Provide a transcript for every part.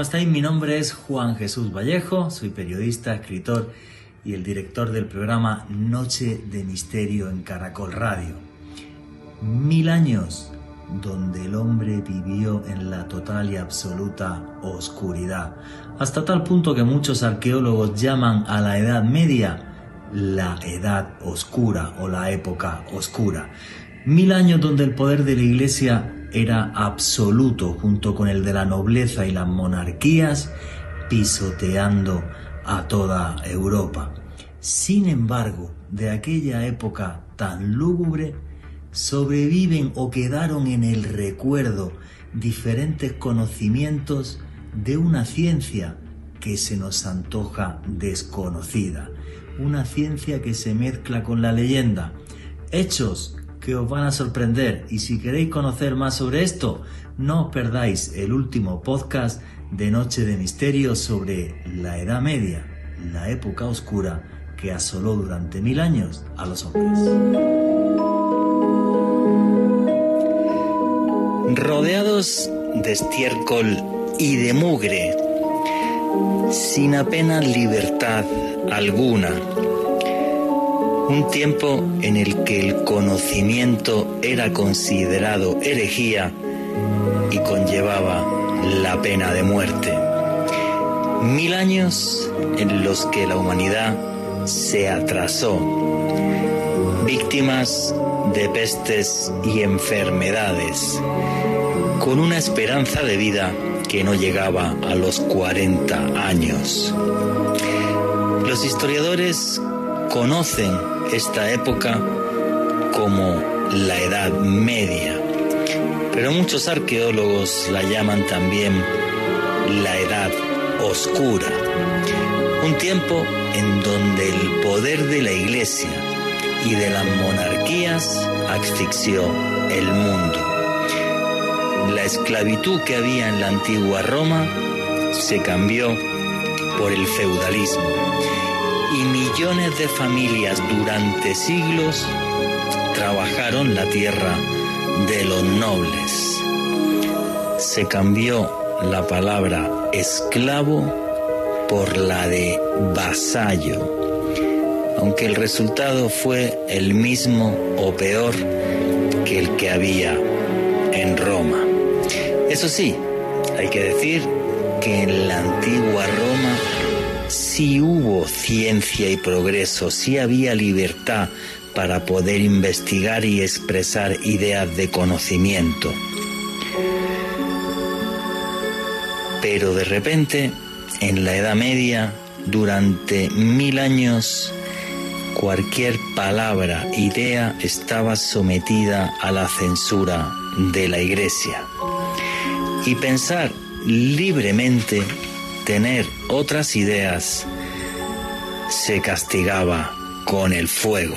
¿cómo estáis? Mi nombre es Juan Jesús Vallejo, soy periodista, escritor y el director del programa Noche de Misterio en Caracol Radio. Mil años donde el hombre vivió en la total y absoluta oscuridad, hasta tal punto que muchos arqueólogos llaman a la Edad Media la Edad Oscura o la época oscura. Mil años donde el poder de la Iglesia era absoluto junto con el de la nobleza y las monarquías, pisoteando a toda Europa. Sin embargo, de aquella época tan lúgubre, sobreviven o quedaron en el recuerdo diferentes conocimientos de una ciencia que se nos antoja desconocida, una ciencia que se mezcla con la leyenda, hechos os van a sorprender y si queréis conocer más sobre esto, no os perdáis el último podcast de Noche de Misterio sobre la Edad Media, la época oscura que asoló durante mil años a los hombres. Rodeados de estiércol y de mugre, sin apenas libertad alguna, un tiempo en el que el conocimiento era considerado herejía y conllevaba la pena de muerte. Mil años en los que la humanidad se atrasó, víctimas de pestes y enfermedades, con una esperanza de vida que no llegaba a los 40 años. Los historiadores conocen esta época como la Edad Media, pero muchos arqueólogos la llaman también la Edad Oscura, un tiempo en donde el poder de la Iglesia y de las monarquías asfixió el mundo. La esclavitud que había en la antigua Roma se cambió por el feudalismo millones de familias durante siglos trabajaron la tierra de los nobles. Se cambió la palabra esclavo por la de vasallo, aunque el resultado fue el mismo o peor que el que había en Roma. Eso sí, hay que decir que en la antigua Roma si hubo ciencia y progreso, si había libertad para poder investigar y expresar ideas de conocimiento. Pero de repente, en la Edad Media, durante mil años, cualquier palabra, idea estaba sometida a la censura de la Iglesia. Y pensar libremente tener otras ideas, se castigaba con el fuego,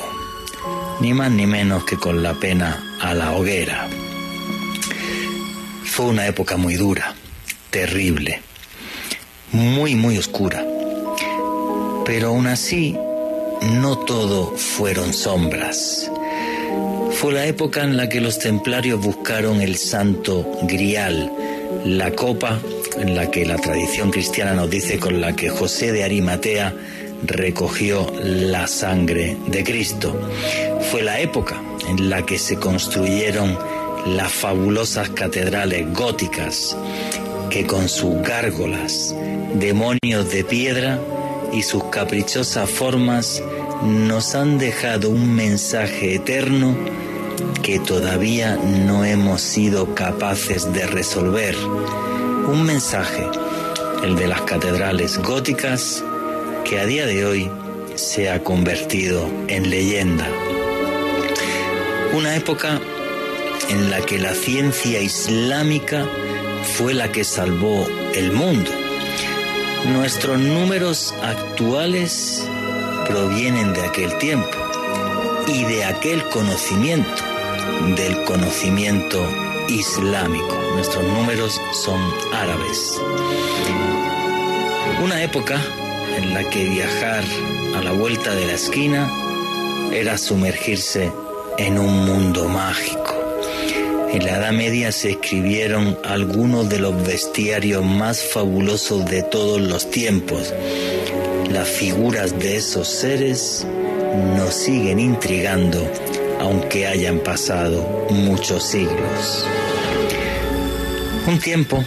ni más ni menos que con la pena a la hoguera. Fue una época muy dura, terrible, muy, muy oscura. Pero aún así, no todo fueron sombras. Fue la época en la que los templarios buscaron el santo grial, la copa en la que la tradición cristiana nos dice con la que José de Arimatea recogió la sangre de Cristo. Fue la época en la que se construyeron las fabulosas catedrales góticas que con sus gárgolas, demonios de piedra y sus caprichosas formas nos han dejado un mensaje eterno que todavía no hemos sido capaces de resolver un mensaje, el de las catedrales góticas, que a día de hoy se ha convertido en leyenda. Una época en la que la ciencia islámica fue la que salvó el mundo. Nuestros números actuales provienen de aquel tiempo y de aquel conocimiento, del conocimiento islámico. Nuestros números son árabes. Una época en la que viajar a la vuelta de la esquina era sumergirse en un mundo mágico, En la Edad Media se escribieron algunos de los bestiarios más fabulosos de todos los tiempos. Las figuras de esos seres nos siguen intrigando aunque hayan pasado muchos siglos. Un tiempo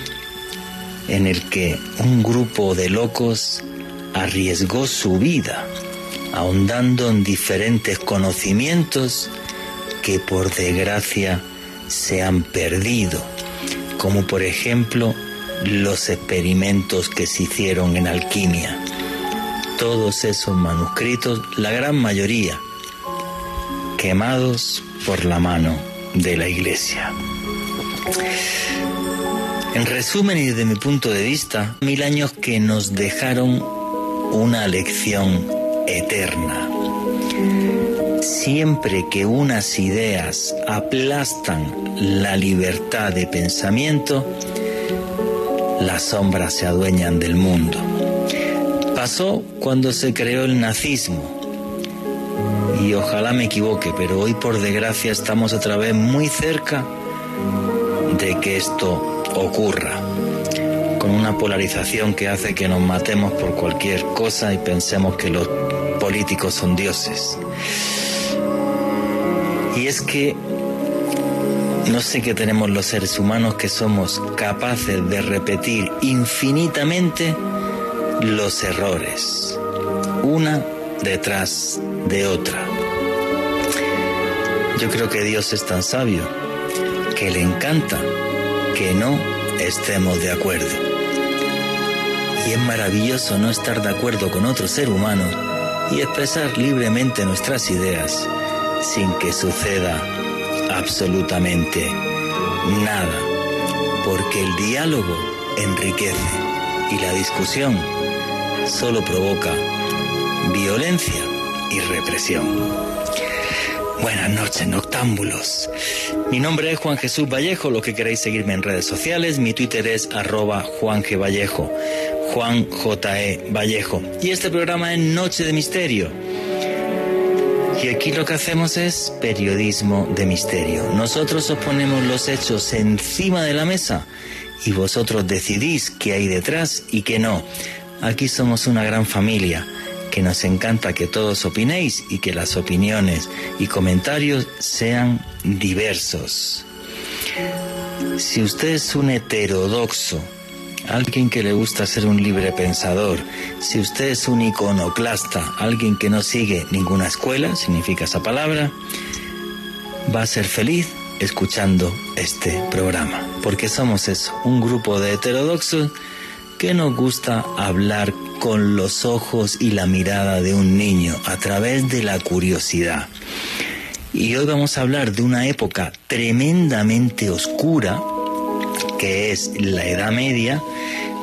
en el que un grupo de locos arriesgó su vida ahondando en diferentes conocimientos que por desgracia se han perdido, como por ejemplo los experimentos que se hicieron en alquimia. Todos esos manuscritos, la gran mayoría, quemados por la mano de la iglesia. En resumen y desde mi punto de vista, mil años que nos dejaron una lección eterna. Siempre que unas ideas aplastan la libertad de pensamiento, las sombras se adueñan del mundo. Pasó cuando se creó el nazismo. Y ojalá me equivoque, pero hoy por desgracia estamos otra vez muy cerca de que esto ocurra, con una polarización que hace que nos matemos por cualquier cosa y pensemos que los políticos son dioses. Y es que no sé qué tenemos los seres humanos que somos capaces de repetir infinitamente los errores, una detrás de otra. Yo creo que Dios es tan sabio que le encanta que no estemos de acuerdo. Y es maravilloso no estar de acuerdo con otro ser humano y expresar libremente nuestras ideas sin que suceda absolutamente nada, porque el diálogo enriquece y la discusión solo provoca violencia y represión. Buenas noches, noctámbulos. Mi nombre es Juan Jesús Vallejo, lo que queréis seguirme en redes sociales, mi Twitter es arroba Juan G. Vallejo, Juan J. E. Vallejo. Y este programa es Noche de Misterio. Y aquí lo que hacemos es periodismo de misterio. Nosotros os ponemos los hechos encima de la mesa y vosotros decidís qué hay detrás y qué no. Aquí somos una gran familia que nos encanta que todos opinéis y que las opiniones y comentarios sean diversos. Si usted es un heterodoxo, alguien que le gusta ser un libre pensador, si usted es un iconoclasta, alguien que no sigue ninguna escuela, significa esa palabra, va a ser feliz escuchando este programa, porque somos un grupo de heterodoxos que nos gusta hablar con los ojos y la mirada de un niño a través de la curiosidad. Y hoy vamos a hablar de una época tremendamente oscura, que es la Edad Media,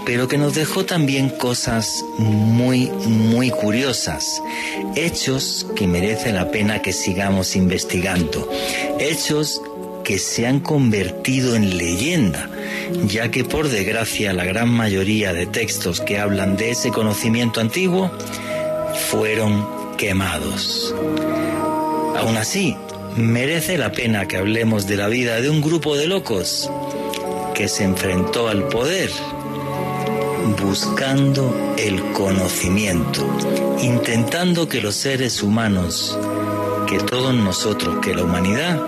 pero que nos dejó también cosas muy, muy curiosas, hechos que merece la pena que sigamos investigando, hechos que se han convertido en leyenda, ya que por desgracia la gran mayoría de textos que hablan de ese conocimiento antiguo fueron quemados. Aún así, merece la pena que hablemos de la vida de un grupo de locos que se enfrentó al poder buscando el conocimiento, intentando que los seres humanos, que todos nosotros, que la humanidad,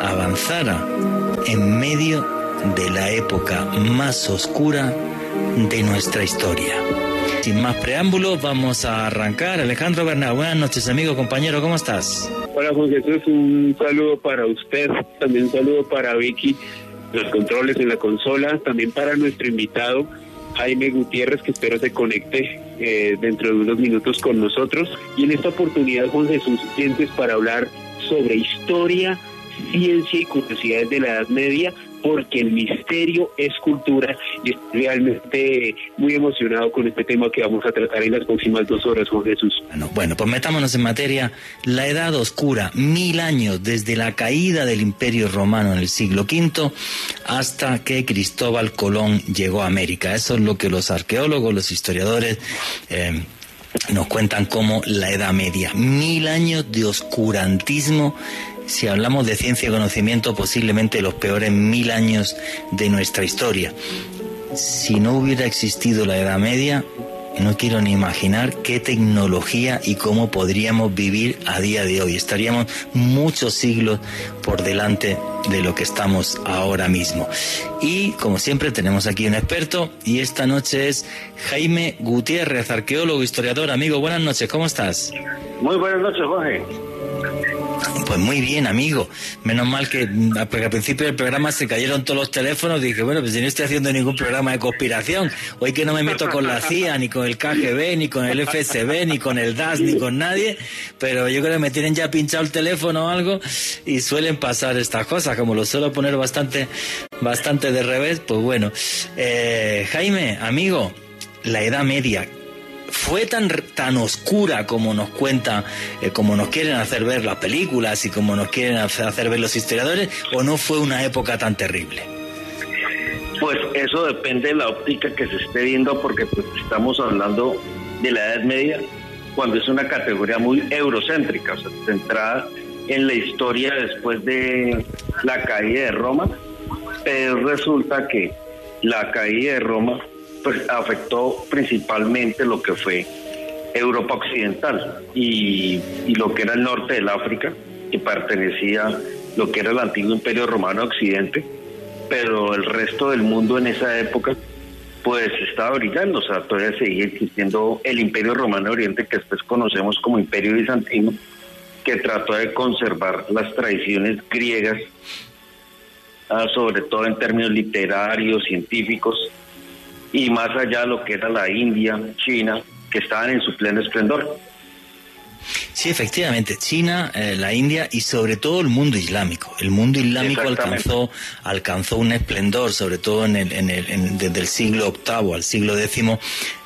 avanzara en medio de la época más oscura de nuestra historia. Sin más preámbulos, vamos a arrancar. Alejandro Bernal, buenas noches, amigo, compañero, ¿cómo estás? Hola, Juan Jesús, un saludo para usted, también un saludo para Vicky, los controles en la consola, también para nuestro invitado, Jaime Gutiérrez, que espero se conecte eh, dentro de unos minutos con nosotros. Y en esta oportunidad, Juan Jesús, sientes para hablar sobre historia, ciencia y curiosidades de la Edad Media, porque el misterio es cultura y estoy realmente muy emocionado con este tema que vamos a tratar en las próximas dos horas, Juan Jesús. Bueno, bueno, pues metámonos en materia. La Edad Oscura, mil años desde la caída del Imperio Romano en el siglo V hasta que Cristóbal Colón llegó a América. Eso es lo que los arqueólogos, los historiadores... Eh, nos cuentan como la Edad Media, mil años de oscurantismo si hablamos de ciencia y conocimiento, posiblemente los peores mil años de nuestra historia. Si no hubiera existido la Edad Media, no quiero ni imaginar qué tecnología y cómo podríamos vivir a día de hoy. Estaríamos muchos siglos por delante de lo que estamos ahora mismo. Y como siempre tenemos aquí un experto y esta noche es Jaime Gutiérrez, arqueólogo, historiador, amigo. Buenas noches, ¿cómo estás? Muy buenas noches, Jorge. Pues muy bien, amigo. Menos mal que porque al principio del programa se cayeron todos los teléfonos. Dije, bueno, pues si no estoy haciendo ningún programa de conspiración, hoy que no me meto con la CIA, ni con el KGB, ni con el FSB, ni con el DAS, ni con nadie, pero yo creo que me tienen ya pinchado el teléfono o algo y suelen pasar estas cosas. Como lo suelo poner bastante, bastante de revés, pues bueno. Eh, Jaime, amigo, la Edad Media, fue tan, tan oscura como nos cuenta, eh, como nos quieren hacer ver las películas y como nos quieren hacer ver los historiadores, o no fue una época tan terrible? Pues eso depende de la óptica que se esté viendo, porque pues, estamos hablando de la Edad Media, cuando es una categoría muy eurocéntrica, o sea, centrada en la historia después de la caída de Roma, pero resulta que la caída de Roma pues afectó principalmente lo que fue Europa Occidental y, lo que era el norte del África, que pertenecía lo que era el antiguo Imperio Romano Occidente, pero el resto del mundo en esa época pues estaba brillando, o sea, todavía seguía existiendo el Imperio Romano Oriente que después conocemos como Imperio Bizantino, que trató de conservar las tradiciones griegas, ah, sobre todo en términos literarios, científicos, y más allá lo que era la India, China, que estaban en su pleno esplendor. Sí, efectivamente, China, eh, la India y sobre todo el mundo islámico. El mundo islámico alcanzó, alcanzó un esplendor, sobre todo en el, en el, desde el siglo VIII al siglo X,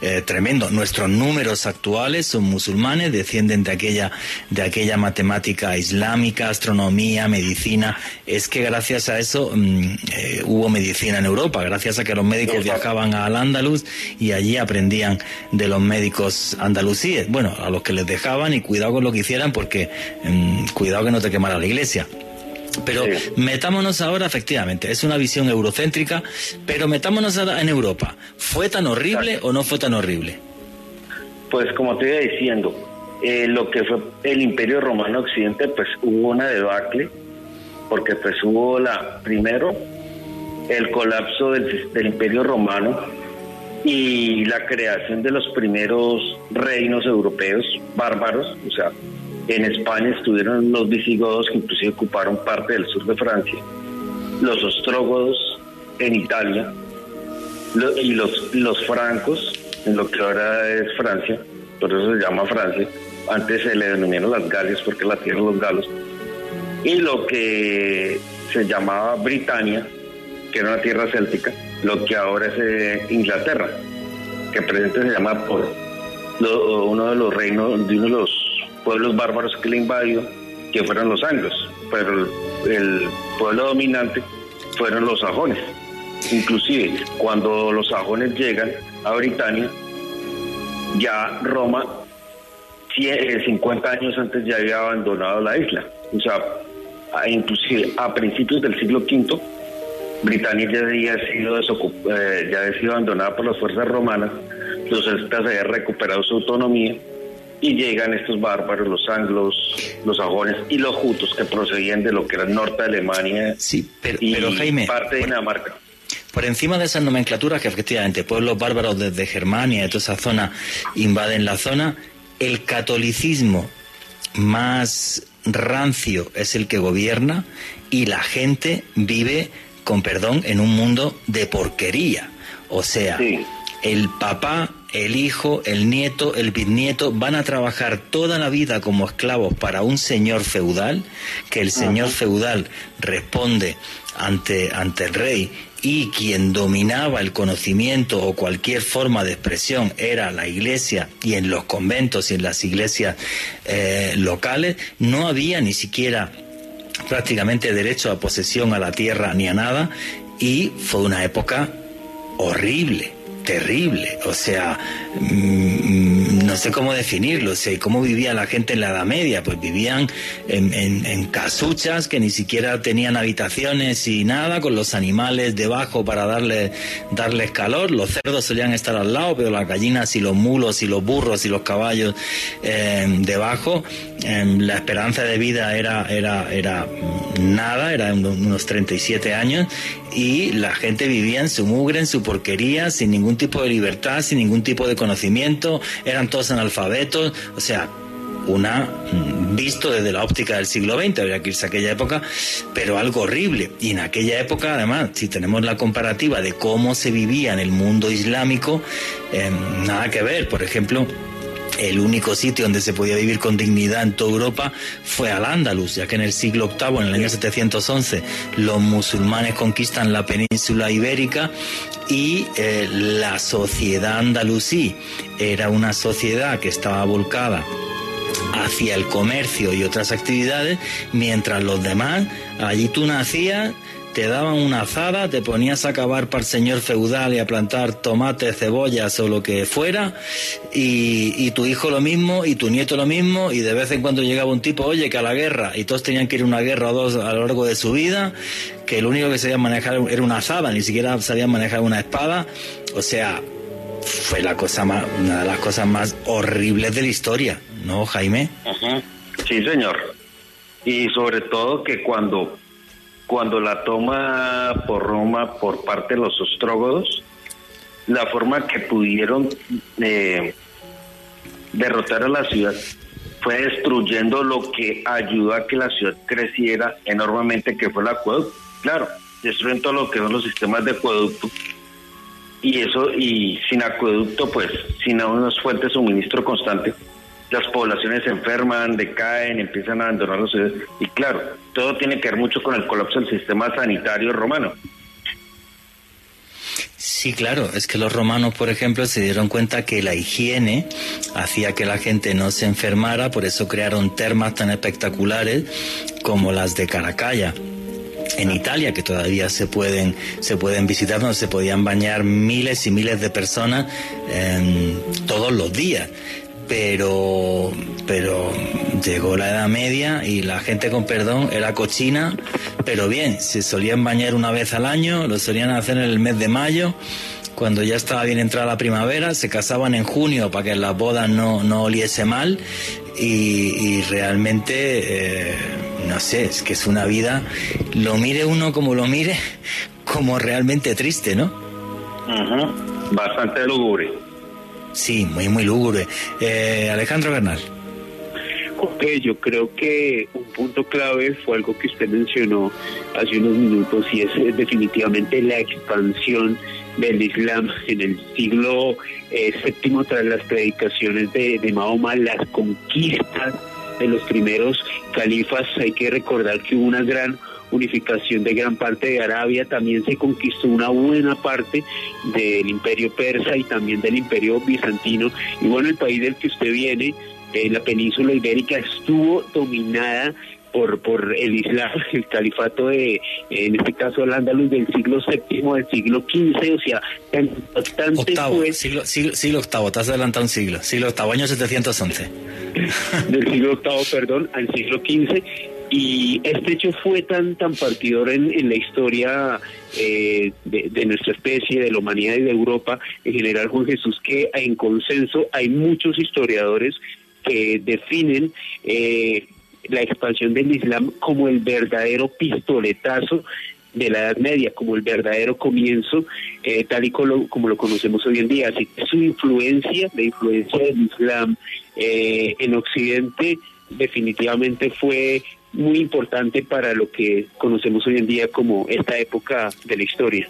eh, tremendo. Nuestros números actuales son musulmanes, descienden de aquella, de aquella matemática islámica, astronomía, medicina. Es que gracias a eso mm, eh, hubo medicina en Europa, gracias a que los médicos viajaban al Andaluz y allí aprendían de los médicos andalusíes. Bueno, a los que les dejaban y cuidado con lo que hicieran porque mm, cuidado que no te quemara la iglesia. Pero metámonos ahora, efectivamente, es una visión eurocéntrica, pero metámonos ahora en Europa. ¿Fue tan horrible o no fue tan horrible? Pues como te iba diciendo, eh, lo que fue el Imperio Romano Occidente, pues hubo una debacle, porque pues hubo la, primero, el colapso del, del Imperio Romano, y la creación de los primeros reinos europeos bárbaros, o sea, en España estuvieron los visigodos que inclusive ocuparon parte del sur de Francia, los ostrógodos en Italia y los, los francos en lo que ahora es Francia, por eso se llama Francia, antes se le denominaron las Galias porque la tierra de los galos, y lo que se llamaba Britania, que era una tierra céltica, lo que ahora es eh, Inglaterra, que presente se llama por uno de los reinos, de uno de los pueblos bárbaros que le invadió, que fueron los anglos, pero el, pueblo dominante fueron los sajones. Inclusive cuando los sajones llegan a Britania, ya Roma 50 eh, años antes ya había abandonado la isla. O sea, inclusive a principios del siglo V Britania ya había sido, eh, ya había sido abandonada por las fuerzas romanas, los celtas habían recuperado su autonomía y llegan estos bárbaros, los anglos, los sajones y los jutos que procedían de lo que era el norte de Alemania sí, pero, y Jaime, parte de Dinamarca. Por encima de esas nomenclaturas que efectivamente pueblos bárbaros desde Germania y toda esa zona invaden la zona, el catolicismo más rancio es el que gobierna y la gente vive con perdón, en un mundo de porquería. O sea, el papá, el hijo, el nieto, el bisnieto van a trabajar toda la vida como esclavos para un señor feudal, que el señor feudal responde ante, ante el rey y quien dominaba el conocimiento o cualquier forma de expresión era la iglesia y en los conventos y en las iglesias eh, locales no había ni siquiera prácticamente derecho a posesión a la tierra ni a nada y fue una época horrible, terrible. O sea, mm, no sé cómo definirlo, sé cómo vivía la gente en la Edad Media, pues vivían en, casuchas que ni siquiera tenían habitaciones y nada, con los animales debajo para darle, darles calor, los cerdos solían estar al lado, pero las gallinas y los mulos y los burros y los caballos eh, debajo, em, la esperanza de vida era, era, era nada, era unos 37 años, y la gente vivía en su mugre, en su porquería, sin ningún tipo de libertad, sin ningún tipo de conocimiento, eran todos analfabetos, o sea, una mm, visto desde la óptica del siglo XX, habría que irse a aquella época, pero algo horrible. Y en aquella época, además, si tenemos la comparativa de cómo se vivía en el mundo islámico, eh, nada que ver. Por ejemplo, el único sitio donde se podía vivir con dignidad en toda Europa fue Al-Ándalus, ya que en el siglo VIII, en el año 711, los musulmanes conquistan la península ibérica y eh, la sociedad andalusí era una sociedad que estaba volcada hacia el comercio y otras actividades, mientras los demás, allí tú nacías, te daban una azada, te ponías a cavar para el señor feudal y a plantar tomates, cebollas o lo que fuera, y, tu hijo lo mismo, y tu nieto lo mismo, y de vez en cuando llegaba un tipo, oye, que a la guerra, y todos tenían que ir a una guerra o dos a lo largo de su vida, que lo único que sabían manejar era una azada, ni siquiera sabían manejar una espada, o sea, fue la cosa más, una de las cosas más horribles de la historia, ¿no, Jaime? Sí, señor. Y sobre todo que cuando cuando la toma por Roma por parte de los ostrógodos, la forma que pudieron eh, derrotar a la ciudad fue destruyendo lo que ayudó a que la ciudad creciera enormemente, que fue el acueducto. Claro, destruyen todo lo que son los sistemas de acueducto. Y eso, y sin acueducto, pues, sin unas fuentes de suministro constante, las poblaciones se enferman, decaen, empiezan a abandonar los ciudades. Y claro, todo tiene que ver mucho con el colapso del sistema sanitario romano. Sí, claro, es que los romanos, por ejemplo, se dieron cuenta que la higiene hacía que la gente no se enfermara, por eso crearon termas tan espectaculares como las de Caracalla en Italia que todavía se pueden se pueden visitar donde se podían bañar miles y miles de personas em, todos los días pero pero llegó la Edad Media y la gente con perdón era cochina, pero bien, se solían bañar una vez al año, lo solían hacer en el mes de mayo, cuando ya estaba bien entrada la primavera, se casaban en junio para que las bodas no, no oliese mal y, realmente, eh, no sé, es que es una vida, lo mire uno como lo mire, como realmente triste, ¿no? Bastante lúgubre. Sí, muy, muy lúgubre. Eh, Alejandro Bernal. Ok, yo creo que un punto clave fue algo que usted mencionó hace unos minutos y es definitivamente la expansión del Islam en el siglo eh, tras las predicaciones de, de Mahoma, las conquistas de los primeros califas. Hay que recordar que hubo una gran unificación de gran parte de Arabia, también se conquistó una buena parte del imperio persa y también del imperio bizantino. Y bueno, el país del que usted viene, eh, la península ibérica, estuvo dominada por, por el Islam, el califato de, en este caso, el andaluz del siglo VII, del siglo XV, o sea, bastante octavo, siglo, siglo, siglo octavo, te has adelantado un siglo, siglo octavo, año 711. del siglo octavo, perdón, al siglo XV, y este hecho fue tan, tan partidor en, la historia eh, de, nuestra especie, de la humanidad y de Europa, en general, Juan Jesús, que en consenso hay muchos historiadores que definen eh, la expansión del Islam como el verdadero pistoletazo de la Edad Media, como el verdadero comienzo, eh, tal y como, como, lo conocemos hoy en día. Así que su influencia, la influencia del Islam en Occidente, definitivamente fue muy importante para lo que conocemos hoy en día como esta época de la historia.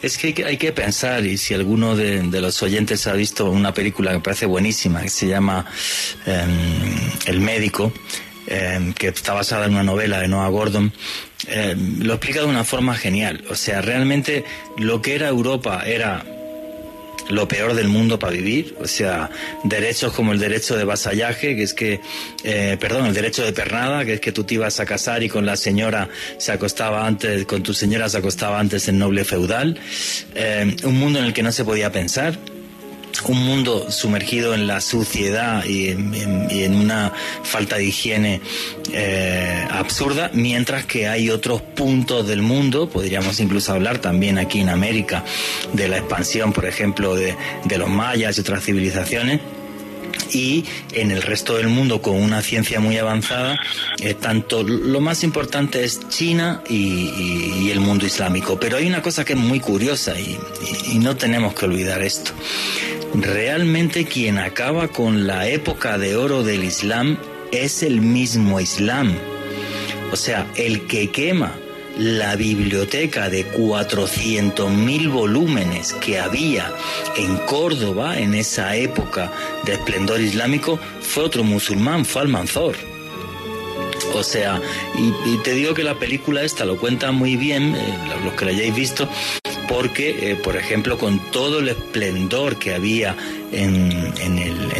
Es que hay, que pensar, y si alguno de, los oyentes ha visto una película que me parece buenísima, que se llama em, El médico, em, que está basada en una novela de Noah Gordon, em, lo explica de una forma genial. O sea, realmente lo que era Europa era lo peor del mundo para vivir, o sea, derechos como el derecho de vasallaje, que es que, eh, perdón, el derecho de pernada, que es que tú te ibas a casar y con la señora se acostaba antes, con tu señora se acostaba antes el noble feudal, eh, un mundo en el que no se podía pensar, un mundo sumergido en la suciedad y en, una falta de higiene eh, absurda, mientras que hay otros puntos del mundo, podríamos incluso hablar también aquí en América de la expansión, por ejemplo, de, los mayas y otras civilizaciones, y en el resto del mundo con una ciencia muy avanzada, eh, tanto lo más importante es China y, el mundo islámico. Pero hay una cosa que es muy curiosa y no tenemos que olvidar esto realmente quien acaba con la época de oro del Islam es el mismo Islam. O sea, el que quema la biblioteca de 400.000 volúmenes que había en Córdoba en esa época de esplendor islámico fue otro musulmán, fue Almanzor. O sea, y, te digo que la película esta lo cuenta muy bien, eh, los que la hayáis visto, porque, eh, por ejemplo, con todo el esplendor que había en,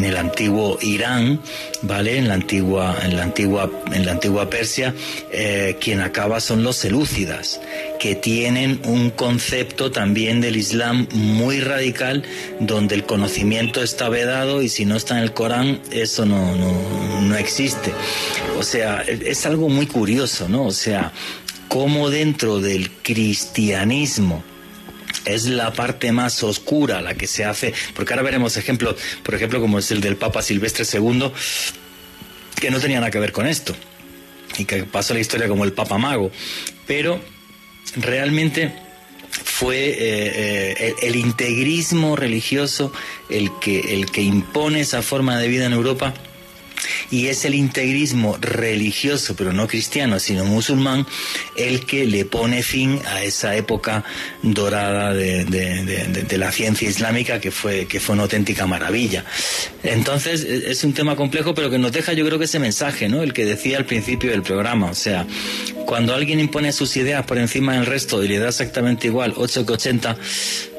el, antiguo Irán, ¿vale? En la antigua, en la antigua, en la antigua Persia, eh, quien acaba son los selúcidas, que tienen un concepto también del Islam muy radical, donde el conocimiento está vedado y si no está en el Corán, eso no, no, no existe. O sea, es algo muy curioso, ¿no? O sea, cómo dentro del cristianismo, es la parte más oscura la que se hace, porque ahora veremos ejemplos, por ejemplo, como es el del Papa Silvestre II, que no tenía nada que ver con esto, y que pasó la historia como el Papa Mago, pero realmente fue eh, eh, el, integrismo religioso el que, el que impone esa forma de vida en Europa y es el integrismo religioso, pero no cristiano, sino musulmán, el que le pone fin a esa época dorada de, la ciencia islámica que fue, que fue una auténtica maravilla. Entonces, e, es un tema complejo, pero que nos deja yo creo que ese mensaje, ¿no? El que decía al principio del programa, o sea, cuando alguien impone sus ideas por encima del resto y le da exactamente igual, 8 que 80,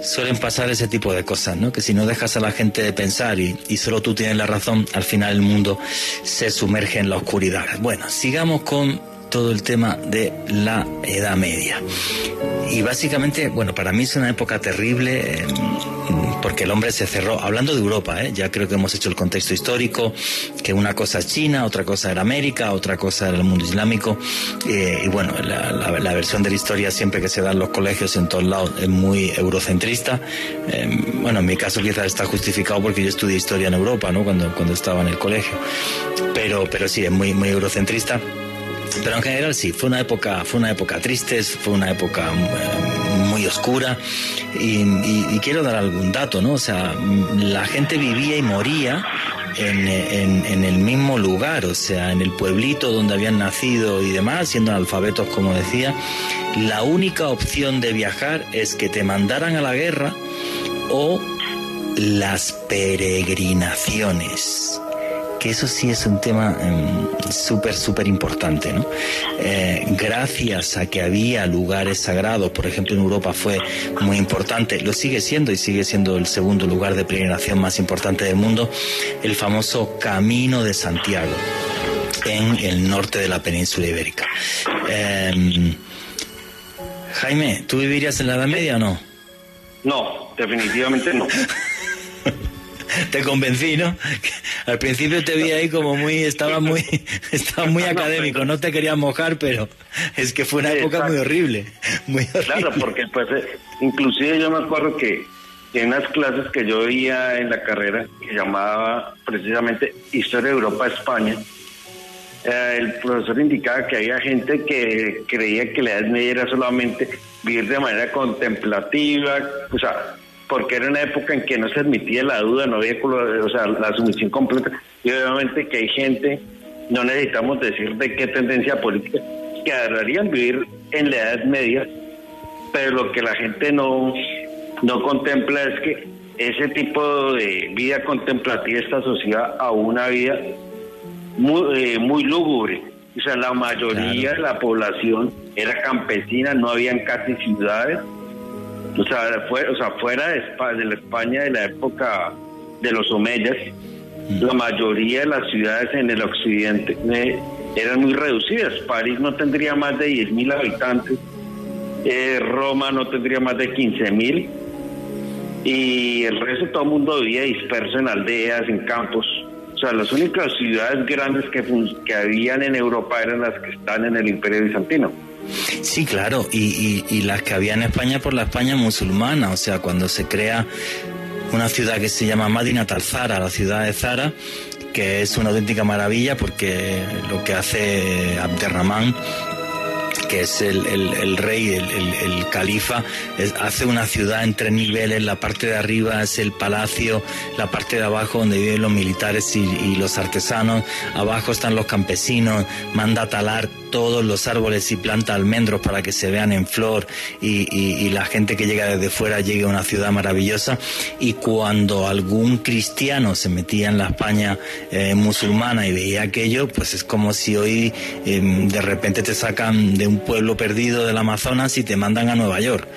suelen pasar ese tipo de cosas, ¿no? Que si no dejas a la gente de pensar y, y solo tú tienes la razón, al final el mundo se sumerge en la oscuridad. Bueno, sigamos con todo el tema de la Edad Media. Y básicamente, bueno, para mí es una época terrible. Em, porque el hombre se cerró, hablando de Europa, ¿eh? ya creo que hemos hecho el contexto histórico, que una cosa es China, otra cosa era América, otra cosa era el mundo islámico, eh, y bueno, la, versión de la historia siempre que se da en los colegios en todos lados es muy eurocentrista. Eh, bueno, en mi caso quizás está justificado porque yo estudié historia en Europa, ¿no? Cuando, cuando estaba en el colegio, pero, pero sí, es muy, muy eurocentrista. Pero en general sí, fue una época, fue una época triste, fue una época muy oscura y, quiero dar algún dato, ¿no? O sea, la gente vivía y moría en, el mismo lugar, o sea, en el pueblito donde habían nacido y demás, siendo analfabetos, como decía. La única opción de viajar es que te mandaran a la guerra o las peregrinaciones que eso sí es un tema em, súper, súper importante, ¿no? Eh, gracias a que había lugares sagrados, por ejemplo en Europa fue muy importante, lo sigue siendo y sigue siendo el segundo lugar de peregrinación más importante del mundo, el famoso Camino de Santiago en el norte de la península ibérica. Em, Jaime, ¿tú vivirías en la Edad Media o no? No, definitivamente no. te convencí, ¿no? Al principio te vi ahí como muy, estaba muy, estaba muy académico, no te quería mojar, pero es que fue una época muy horrible, muy horrible. Claro, porque pues, eh, inclusive yo me acuerdo que en las clases que yo veía en la carrera, que llamaba precisamente Historia de Europa España, eh, el profesor indicaba que había gente que creía que la Edad Media era solamente vivir de manera contemplativa, o sea, porque era una época en que no se admitía la duda, no había o sea, la sumisión completa. Y obviamente que hay gente, no necesitamos decir de qué tendencia política, que agarrarían vivir en la Edad Media, pero lo que la gente no, no contempla es que ese tipo de vida contemplativa está asociada a una vida muy, eh, muy lúgubre. O sea, la mayoría de la población era campesina, no habían casi ciudades o sea, o sea fuera de, de la España de la época de los Omeyas, mm. la mayoría de las ciudades en el occidente eh, eran muy reducidas. París no tendría más de 10.000 habitantes, eh, Roma no tendría más de 15.000 y el resto todo el mundo vivía disperso en aldeas, en campos. O sea, las únicas ciudades grandes que, que habían en Europa eran las que están en el Imperio Bizantino. Sí, claro, y, las que había en España por la España musulmana, o sea, cuando se crea una ciudad que se llama Madina Talzara, la ciudad de Zara, que es una auténtica maravilla porque lo que hace Abderramán que es el, rey, el, califa, hace una ciudad en tres niveles, la parte de arriba es el palacio, la parte de abajo donde viven los militares y los artesanos, abajo están los campesinos, manda talar todos los árboles y planta almendros para que se vean en flor y, la gente que llega desde fuera llegue a una ciudad maravillosa. Y cuando algún cristiano se metía en la España eh, musulmana y veía aquello, pues es como si hoy em, de repente te sacan de un pueblo perdido del Amazonas y te mandan a Nueva York.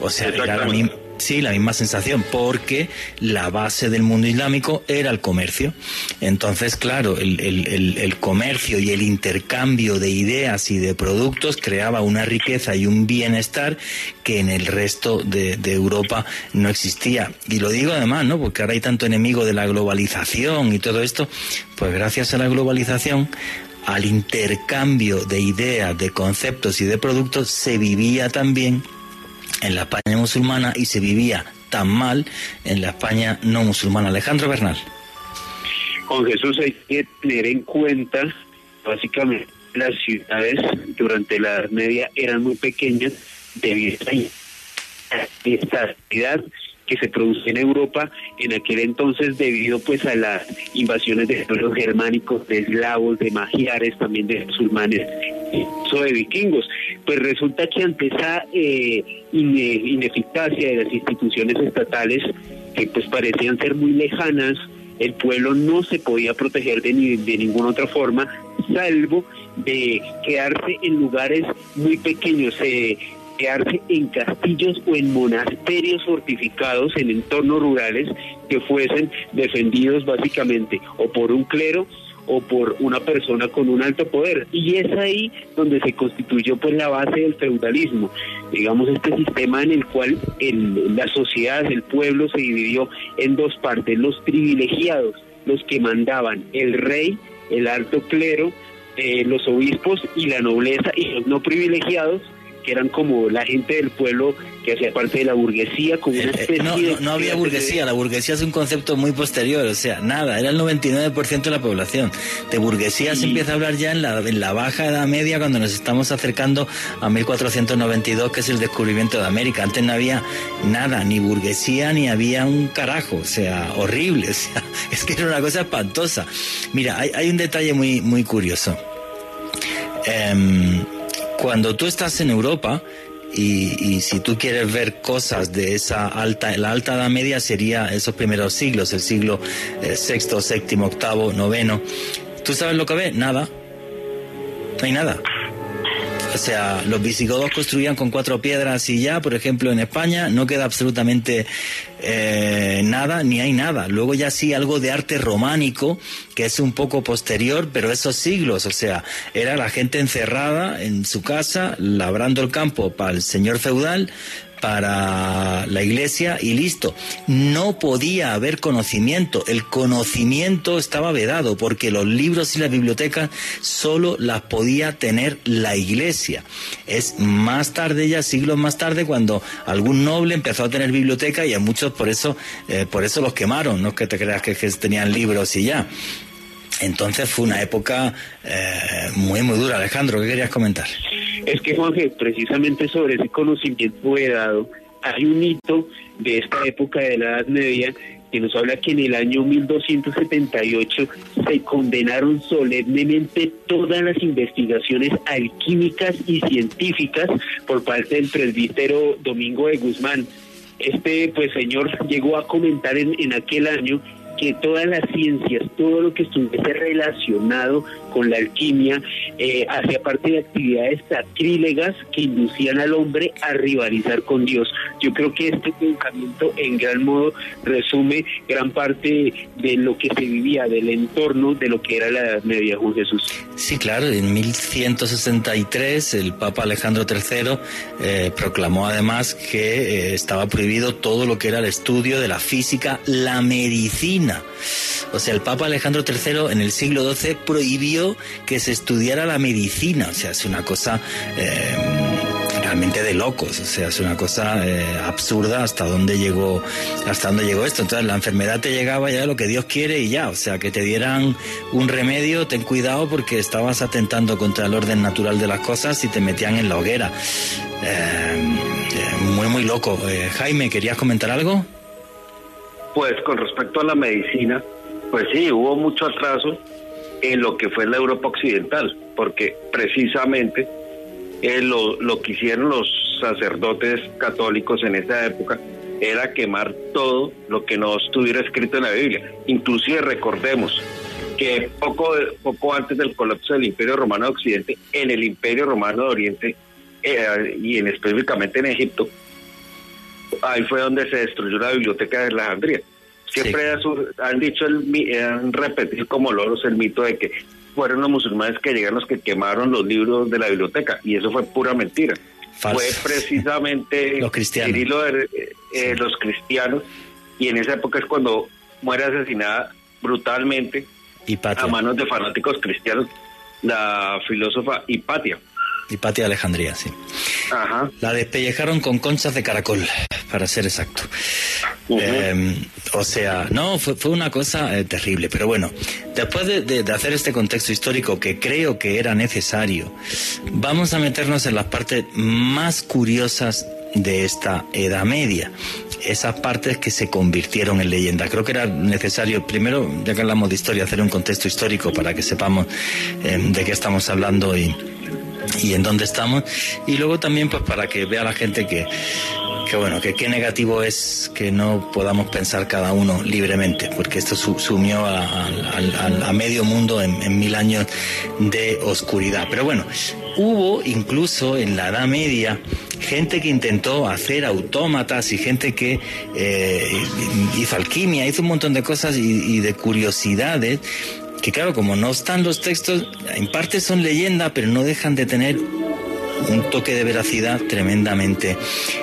O sea, era mismo Sí, la misma sensación, porque la base del mundo islámico era el comercio. Entonces, claro, el, comercio y el intercambio de ideas y de productos creaba una riqueza y un bienestar que en el resto de, de Europa no existía. Y lo digo además, ¿no? Porque ahora hay tanto enemigo de la globalización y todo esto, pues gracias a la globalización al intercambio de ideas, de conceptos y de productos se vivía también en la España musulmana y se vivía tan mal en la España no musulmana. Alejandro Bernal. Con Jesús hay que tener en cuenta, básicamente, las ciudades durante la Edad Media eran muy pequeñas debido a esta actividad que se producía en Europa en aquel entonces debido pues a las invasiones de pueblos germánicos, de eslavos, de magiares, también de musulmanes, o de vikingos. Pues resulta que ante esa eh, ineficacia de las instituciones estatales, que pues parecían ser muy lejanas, el pueblo no se podía proteger de, ni, de ninguna otra forma, salvo de quedarse en lugares muy pequeños. Quedarse en castillos o en monasterios fortificados en entornos rurales que fuesen defendidos básicamente o por un clero o por una persona con un alto poder. Y es ahí donde se constituyó pues la base del feudalismo, digamos este sistema en el cual el, la sociedad, el pueblo se dividió en dos partes, los privilegiados, los que mandaban, el rey, el alto clero, eh, los obispos y la nobleza, y los no privilegiados, que eran como la gente del pueblo que hacía parte de la burguesía, como una eh, especie no, no, había burguesía, la burguesía es un concepto muy posterior, o sea, nada, era el 99% de la población. De burguesía se empieza a hablar ya en la, en la baja edad media cuando nos estamos acercando a 1492, que es el descubrimiento de América. Antes no había nada, ni burguesía, ni había un carajo, o sea, horrible, o sea, es que era una cosa espantosa. Mira, hay, hay un detalle muy, muy curioso. Eh, cuando tú estás en Europa, y, si tú quieres ver cosas de esa alta, la alta edad media sería esos primeros siglos, el siglo eh, sexto, séptimo, octavo, noveno. ¿Tú sabes lo que ves? Nada. No hay nada. O sea, los visigodos construían con cuatro piedras y ya, por ejemplo, en España no queda absolutamente eh, nada, ni hay nada. Luego ya sí algo de arte románico, que es un poco posterior, pero esos siglos, o sea, era la gente encerrada en su casa, labrando el campo para el señor feudal, para la iglesia y listo. No podía haber conocimiento. El conocimiento estaba vedado porque los libros y las bibliotecas solo las podía tener la iglesia. Es más tarde, ya siglos más tarde, cuando algún noble empezó a tener biblioteca y a muchos por eso, eh, por eso los quemaron. No es que te creas que, tenían libros y ya. Entonces fue una época eh, muy, muy dura. Alejandro, ¿qué querías comentar? Es que, Juanje, precisamente sobre ese conocimiento dado, hay un hito de esta época de la Edad Media que nos habla que en el año 1278 se condenaron solemnemente todas las investigaciones alquímicas y científicas por parte del presbítero Domingo de Guzmán. Este pues señor llegó a comentar en, en aquel año que todas las ciencias, todo lo que estuviese relacionado con la alquimia, eh, hacía parte de actividades sacrílegas que inducían al hombre a rivalizar con Dios. Yo creo que este pensamiento en gran modo resume gran parte de lo que se vivía, del entorno de lo que era la Edad Media con Jesús. Sí, claro, en 1163 el Papa Alejandro III eh, proclamó además que eh, estaba prohibido todo lo que era el estudio de la física, la medicina. O sea, el Papa Alejandro III en el siglo XII prohibió que se estudiara la medicina. O sea, es una cosa... Eh, realmente de locos, o sea, es una cosa eh, absurda hasta dónde llegó, hasta dónde llegó esto. Entonces la enfermedad te llegaba ya lo que Dios quiere y ya, o sea, que te dieran un remedio, ten cuidado porque estabas atentando contra el orden natural de las cosas y te metían en la hoguera. Eh, muy, muy loco. Jaime, ¿querías comentar algo? Pues con respecto a la medicina, pues sí, hubo mucho atraso en lo que fue la Europa occidental, porque precisamente eh, lo, lo que hicieron los sacerdotes católicos en esa época era quemar todo lo que no estuviera escrito en la Biblia. Inclusive recordemos que poco, poco antes del colapso del Imperio Romano de Occidente, en el Imperio Romano de Oriente eh, y en, específicamente en Egipto, ahí fue donde se destruyó la biblioteca de Alejandría. Siempre han dicho, el, han repetido como loros el mito de que fueron los musulmanes que llegaron los que quemaron los libros de la biblioteca, y eso fue pura mentira. Fue precisamente los cristianos. Eh, eh, los cristianos, y en esa época es cuando muere asesinada brutalmente a manos de fanáticos cristianos la filósofa Hipatia. Hipatia Alejandría, sí. Ajá. La despellejaron con conchas de caracol, para ser exacto. Em, o sea, no, fue, fue una cosa eh, terrible. Pero bueno, después de, hacer este contexto histórico que creo que era necesario, vamos a meternos en las partes más curiosas de esta Edad Media. Esas partes que se convirtieron en leyenda. Creo que era necesario, primero, ya que hablamos de historia, hacer un contexto histórico para que sepamos em, de qué estamos hablando y, y en dónde estamos. Y luego también pues para que vea la gente que, que bueno, que qué negativo es que no podamos pensar cada uno libremente, porque esto sumió a, medio mundo en, mil años de oscuridad. Pero bueno, hubo incluso en la Edad Media gente que intentó hacer autómatas y gente que eh, hizo alquimia, hizo un montón de cosas y de curiosidades que claro, como no están los textos, en parte son leyenda, pero no dejan de tener un toque de veracidad tremendamente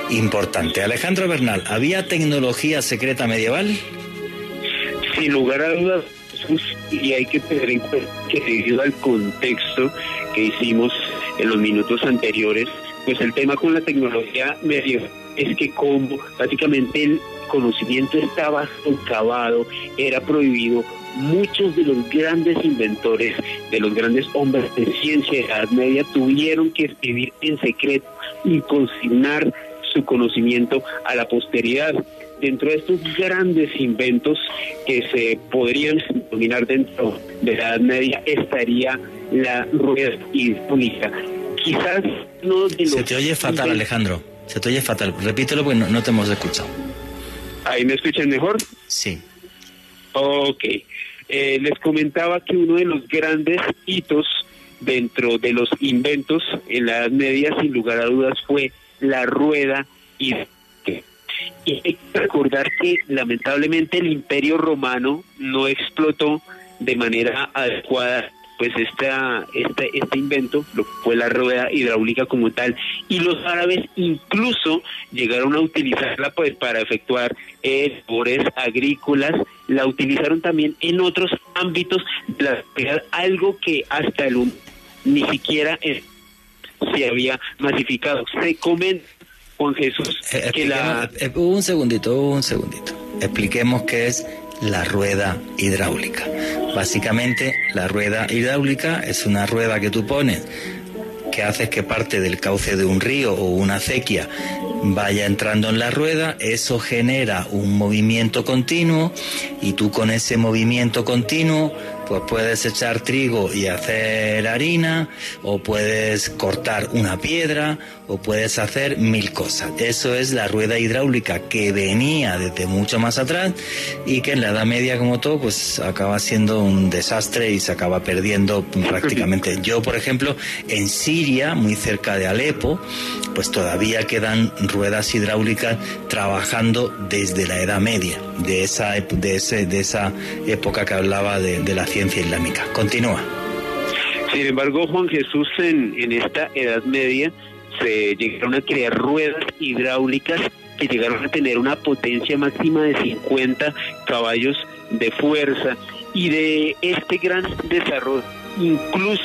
importante. Alejandro Bernal, ¿había tecnología secreta medieval? Sin lugar a dudas, y hay que tener en cuenta que debido al contexto que hicimos en los minutos anteriores, pues el tema con la tecnología medieval es que como básicamente el conocimiento estaba socavado, era prohibido, muchos de los grandes inventores, de los grandes hombres de ciencia de la Edad Media tuvieron que escribir en secreto y consignar su conocimiento a la posteridad. Dentro de estos grandes inventos que se podrían denominar dentro de la Edad Media estaría la rueda hidráulica. Quizás no de Se te oye fatal, Alejandro. Se te oye fatal. Repítelo porque no, no te hemos escuchado. ¿Ahí me escuchan mejor? Sí. Ok. Eh, les comentaba que uno de los grandes hitos dentro de los inventos en la Edad Media, sin lugar a dudas, fue la rueda y y hay que recordar que lamentablemente el imperio romano no explotó de manera adecuada pues esta, este, este invento, lo fue la rueda hidráulica como tal, y los árabes incluso llegaron a utilizarla pues para efectuar eh, labores agrícolas, la utilizaron también en otros ámbitos de la sociedad, algo que hasta el ni siquiera se había masificado. Se comen con Jesús eh, que la... Eh, un segundito, un segundito. Expliquemos qué es la rueda hidráulica. Básicamente, la rueda hidráulica es una rueda que tú pones que hace que parte del cauce de un río o una acequia vaya entrando en la rueda, eso genera un movimiento continuo y tú con ese movimiento continuo pues puedes echar trigo y hacer harina, o puedes cortar una piedra, o puedes hacer mil cosas. Eso es la rueda hidráulica que venía desde mucho más atrás y que en la Edad Media, como todo, pues acaba siendo un desastre y se acaba perdiendo prácticamente. Yo, por ejemplo, en Siria, muy cerca de Alepo, pues todavía quedan ruedas hidráulicas trabajando desde la Edad Media, de esa, de ese, de esa época que hablaba de, de la ciencia islámica. Continúa. Sin embargo, Juan Jesús, en, en esta Edad Media, se llegaron a crear ruedas hidráulicas que llegaron a tener una potencia máxima de 50 caballos de fuerza y de este gran desarrollo incluso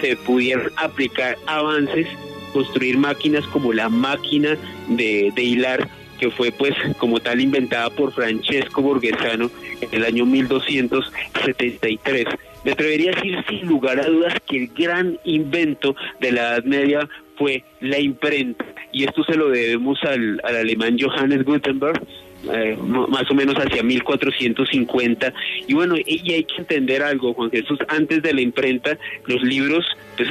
se pudieron aplicar avances, construir máquinas como la máquina de, de hilar que fue pues como tal inventada por Francesco Borghesano en el año 1273. Me atrevería a decir sin lugar a dudas que el gran invento de la Edad Media fue la imprenta y esto se lo debemos al, al alemán Johannes Gutenberg eh, más o menos hacia 1450 y bueno y hay que entender algo Juan Jesús antes de la imprenta los libros pues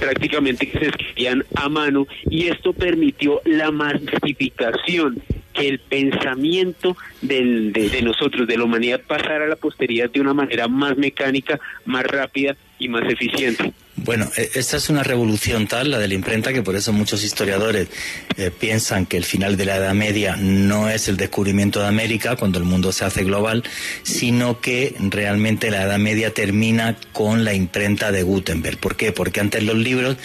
prácticamente que se escribían a mano y esto permitió la masificación que el pensamiento del, de, de, nosotros, de la humanidad, pasara a la posteridad de una manera más mecánica, más rápida y más eficiente. Bueno, e, esta es una revolución tal, la de la imprenta, que por eso muchos historiadores eh, piensan que el final de la Edad Media no es el descubrimiento de América, cuando el mundo se hace global, sino que realmente la Edad Media termina con la imprenta de Gutenberg. ¿Por qué? Porque antes los libros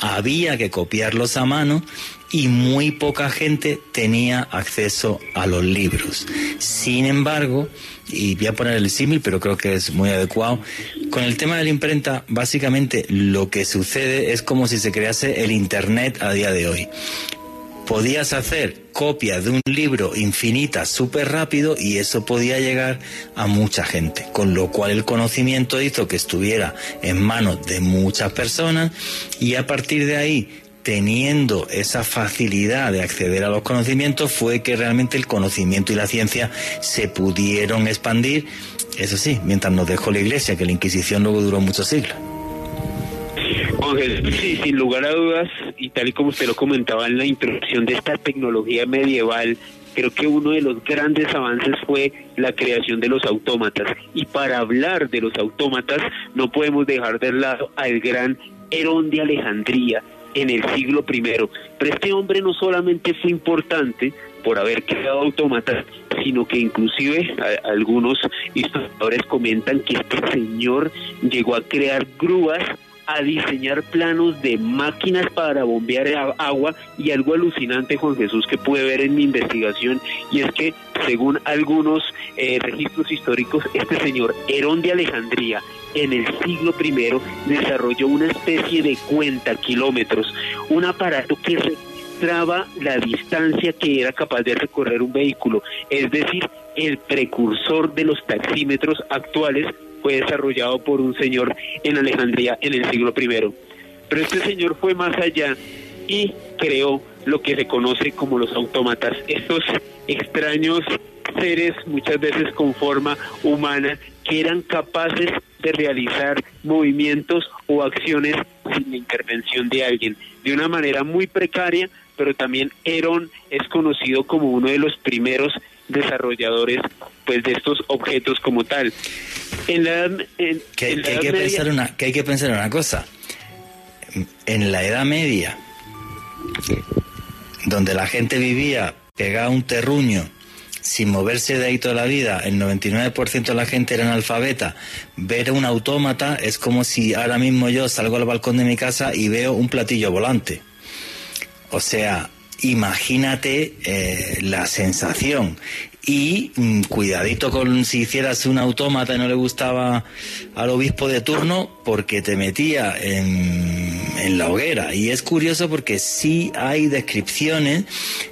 había que copiarlos a mano y muy poca gente tenía acceso a los libros. Sin embargo, y voy a poner el símil, pero creo que es muy adecuado, con el tema de la imprenta, básicamente lo que sucede es como si se crease el Internet a día de hoy. Podías hacer copias de un libro infinitas súper rápido y eso podía llegar a mucha gente, con lo cual el conocimiento hizo que estuviera en manos de muchas personas y a partir de ahí teniendo esa facilidad de acceder a los conocimientos fue que realmente el conocimiento y la ciencia se pudieron expandir, eso sí, mientras nos dejó la Iglesia, que la Inquisición luego duró muchos siglos. Sí, sin lugar a dudas, y tal y como usted lo comentaba en la introducción de esta tecnología medieval, creo que uno de los grandes avances fue la creación de los autómatas. Y para hablar de los autómatas, no podemos dejar de lado al gran Herón de Alejandría, en el siglo I. Pero este hombre no solamente fue importante por haber creado autómatas, sino que inclusive algunos historiadores comentan que este señor llegó a crear grúas a diseñar planos de máquinas para bombear agua y algo alucinante, Juan Jesús, que pude ver en mi investigación, y es que según algunos eh, registros históricos, este señor Herón de Alejandría en el siglo I desarrolló una especie de cuenta kilómetros, un aparato que registraba la distancia que era capaz de recorrer un vehículo, es decir, el precursor de los taxímetros actuales fue desarrollado por un señor en Alejandría en el siglo I. Pero este señor fue más allá y creó lo que se conoce como los autómatas, estos extraños seres muchas veces con forma humana que eran capaces de realizar movimientos o acciones sin la intervención de alguien, de una manera muy precaria, pero también Herón es conocido como uno de los primeros desarrolladores pues de estos objetos como tal. En la, en, que, en la que hay que Media- pensar una, que hay que pensar una cosa. En la Edad Media, donde la gente vivía pegada a un terruño sin moverse de ahí toda la vida, el 99% de la gente era analfabeta, ver un autómata es como si ahora mismo yo salgo al balcón de mi casa y veo un platillo volante. O sea, imagínate eh, la sensación. Y mm, cuidadito con si hicieras un autómata y no le gustaba al obispo de turno, porque te metía en, en la hoguera. Y es curioso porque sí hay descripciones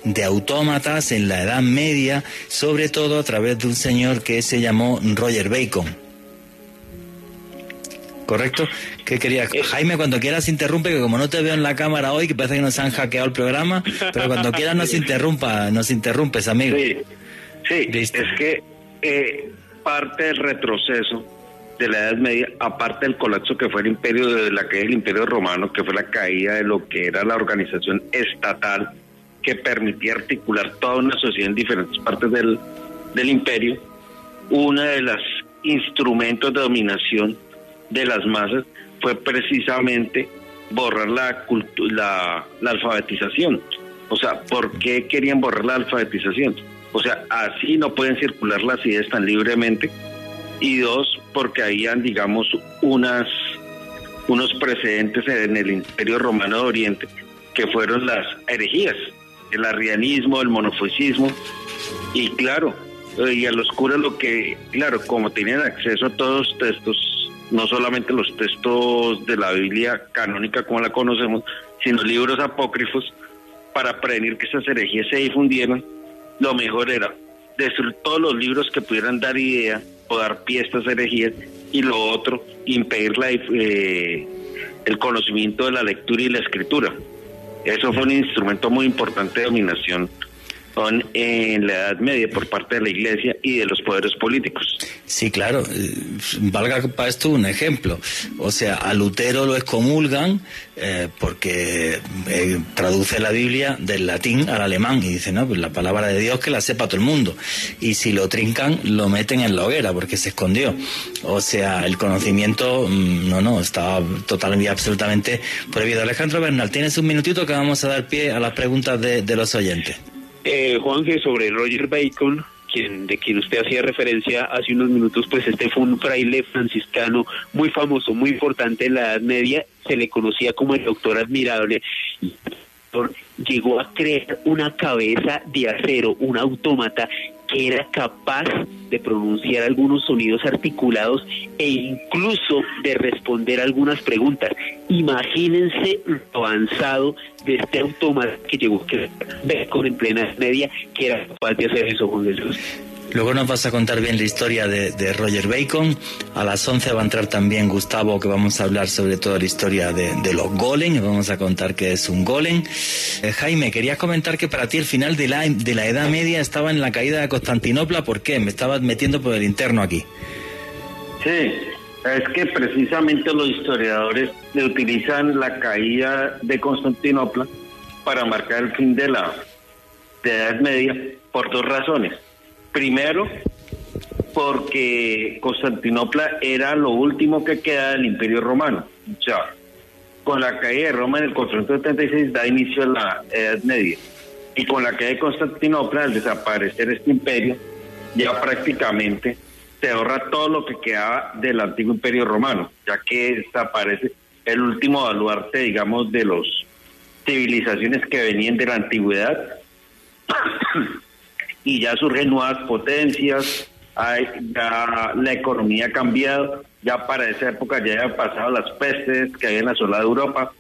de autómatas en la Edad Media, sobre todo a través de un señor que se llamó Roger Bacon. ¿Correcto? ¿Qué quería? Jaime, cuando quieras interrumpe, que como no te veo en la cámara hoy, que parece que nos han hackeado el programa, pero cuando quieras nos interrumpa, nos interrumpes, amigo. Sí, sí Listo. es que eh, parte del retroceso de la Edad Media, aparte del colapso que fue el imperio de la caída del imperio romano, que fue la caída de lo que era la organización estatal que permitía articular toda una sociedad en diferentes partes del, del imperio, uno de los instrumentos de dominación de las masas fue precisamente borrar la, la, la alfabetización. O sea, ¿por qué querían borrar la alfabetización? O sea, así no pueden circular las ideas tan libremente. Y dos, porque habían, digamos, unas, unos precedentes en el Imperio Romano de Oriente, que fueron las herejías, el arrianismo, el monofisismo. Y claro, y a los curas lo que, claro, como tenían acceso a todos los textos, no solamente los textos de la Biblia canónica como la conocemos, sino libros apócrifos, para prevenir que esas herejías se difundieran, lo mejor era destruir todos los libros que pudieran dar idea o dar pie a estas herejías, y lo otro, impedir la, eh, el conocimiento de la lectura y la escritura. Eso fue un instrumento muy importante de dominación en la Edad Media por parte de la Iglesia y de los poderes políticos. Sí, claro. Eh, valga para esto un ejemplo. O sea, a Lutero lo excomulgan eh, porque eh, traduce la Biblia del latín al alemán y dice, no, pues la palabra de Dios que la sepa todo el mundo. Y si lo trincan, lo meten en la hoguera porque se escondió. O sea, el conocimiento, mm, no, no, estaba totalmente absolutamente prohibido. Alejandro Bernal, tienes un minutito que vamos a dar pie a las preguntas de los oyentes. Eh, Juanje, sobre Roger Bacon, quien, de quien usted hacía referencia hace unos minutos, pues este fue un fraile franciscano muy famoso, muy importante en la Edad Media, se le conocía como el doctor admirable. Llegó a crear una cabeza de acero, un autómata que era capaz de pronunciar algunos sonidos articulados e incluso de responder algunas preguntas. Imagínense lo avanzado de este autómata que llegó ver con en plena media que era capaz de hacer eso con Jesús. Luego nos vas a contar bien la historia de, Roger Bacon. A las 11 va a entrar también Gustavo, que vamos a hablar sobre toda la historia de, los golem. Vamos a contar qué es un golem. Eh, Jaime, querías comentar que para ti el final de la, de la Edad Media estaba en la caída de Constantinopla. ¿Por qué? Me estabas metiendo por el interno aquí. Sí, es que precisamente los historiadores utilizan la caída de Constantinopla para marcar el fin de la Edad Media por dos razones. Primero, porque Constantinopla era lo último que queda del Imperio Romano. Sea, con la caída de Roma en el 476 da inicio a la Edad Media. Y con la caída de Constantinopla, al desaparecer este imperio, ya prácticamente se ahorra todo lo que quedaba del antiguo imperio romano, ya que desaparece el último baluarte, digamos, de las civilizaciones que venían de la antigüedad y ya surgen nuevas potencias, hay, ya la economía ha cambiado, ya para esa época ya habían pasado las pestes que habían asolado Europa,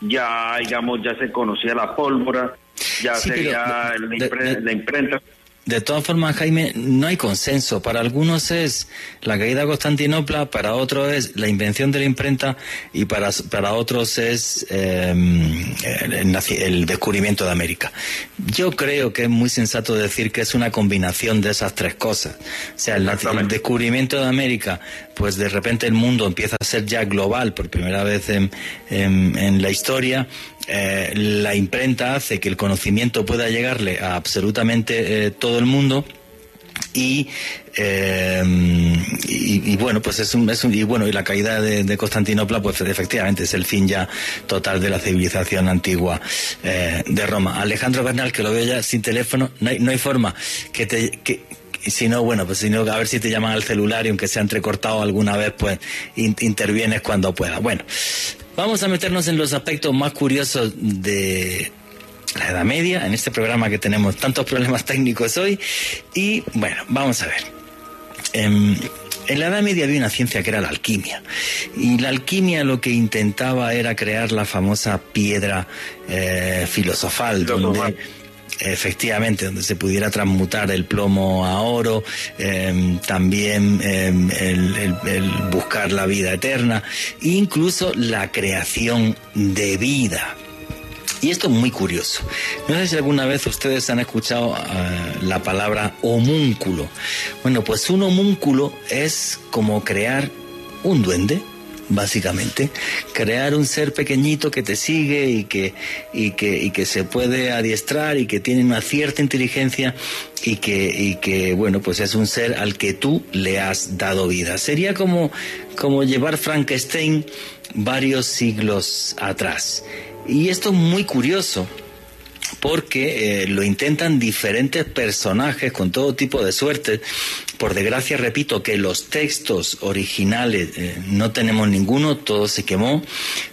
ya digamos ya se conocía la pólvora, ya sería la imprenta. De todas formas, Jaime, no hay consenso. Para algunos es la caída de Constantinopla, para otros es la invención de la imprenta y para, para otros es em, el, descubrimiento de América. Yo creo que es muy sensato decir que es una combinación de esas tres cosas. O sea, el, descubrimiento de América, pues de repente el mundo empieza a ser ya global por primera vez en, en la historia eh, la imprenta hace que el conocimiento pueda llegarle a absolutamente eh, todo el mundo y, eh, y, bueno pues es un, es un, y bueno y la caída de, Constantinopla pues efectivamente es el fin ya total de la civilización antigua de Roma. Alejandro Bernal que lo veo ya sin teléfono no hay, no hay forma que te que, si no, bueno, pues si no, a ver si te llaman al celular y aunque sea entrecortado alguna vez, pues intervienes cuando pueda. Bueno, Vamos a meternos en los aspectos más curiosos de la Edad Media, en este programa que tenemos tantos problemas técnicos hoy. Y bueno, vamos a ver. Em, en, la Edad Media había una ciencia que era la alquimia. Y la alquimia lo que intentaba era crear la famosa piedra eh, filosofal, donde efectivamente, donde se pudiera transmutar el plomo a oro, em, también em, el, buscar la vida eterna, incluso la creación de vida. Y esto es muy curioso. No sé si alguna vez ustedes han escuchado eh, la palabra homúnculo. Bueno, pues un homúnculo es como crear un duende, básicamente. Crear un ser pequeñito que te sigue y que, y que, y que se puede adiestrar y que tiene una cierta inteligencia y que, y que, bueno, pues es un ser al que tú le has dado vida. Sería como, como llevar Frankenstein varios siglos atrás. Y esto es muy curioso porque eh, lo intentan diferentes personajes con todo tipo de suerte. Por desgracia, repito que los textos originales eh, no tenemos ninguno, todo se quemó,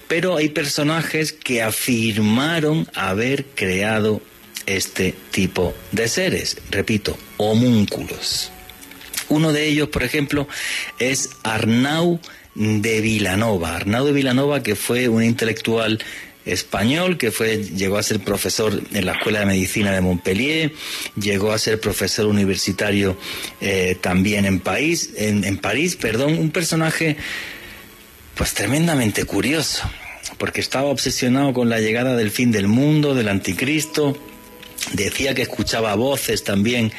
pero hay personajes que afirmaron haber creado este tipo de seres, repito, homúnculos. Uno de ellos, por ejemplo, es Arnau de Vilanova. Arnau de Vilanova, que fue un intelectual español que fue llegó a ser profesor en la Escuela de Medicina de Montpellier, llegó a ser profesor universitario eh, también en, país, en, en París, perdón, un personaje pues tremendamente curioso, porque estaba obsesionado con la llegada del fin del mundo, del anticristo, Decía que escuchaba voces también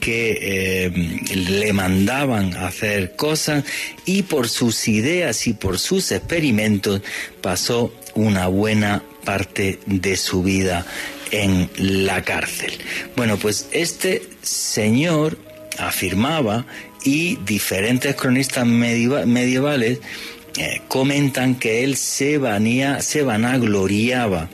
que eh, le mandaban hacer cosas y por sus ideas y por sus experimentos pasó una buena parte de su vida en la cárcel. Bueno, pues este señor afirmaba y diferentes cronistas medievales eh, comentan que él se, vanía, se vanagloriaba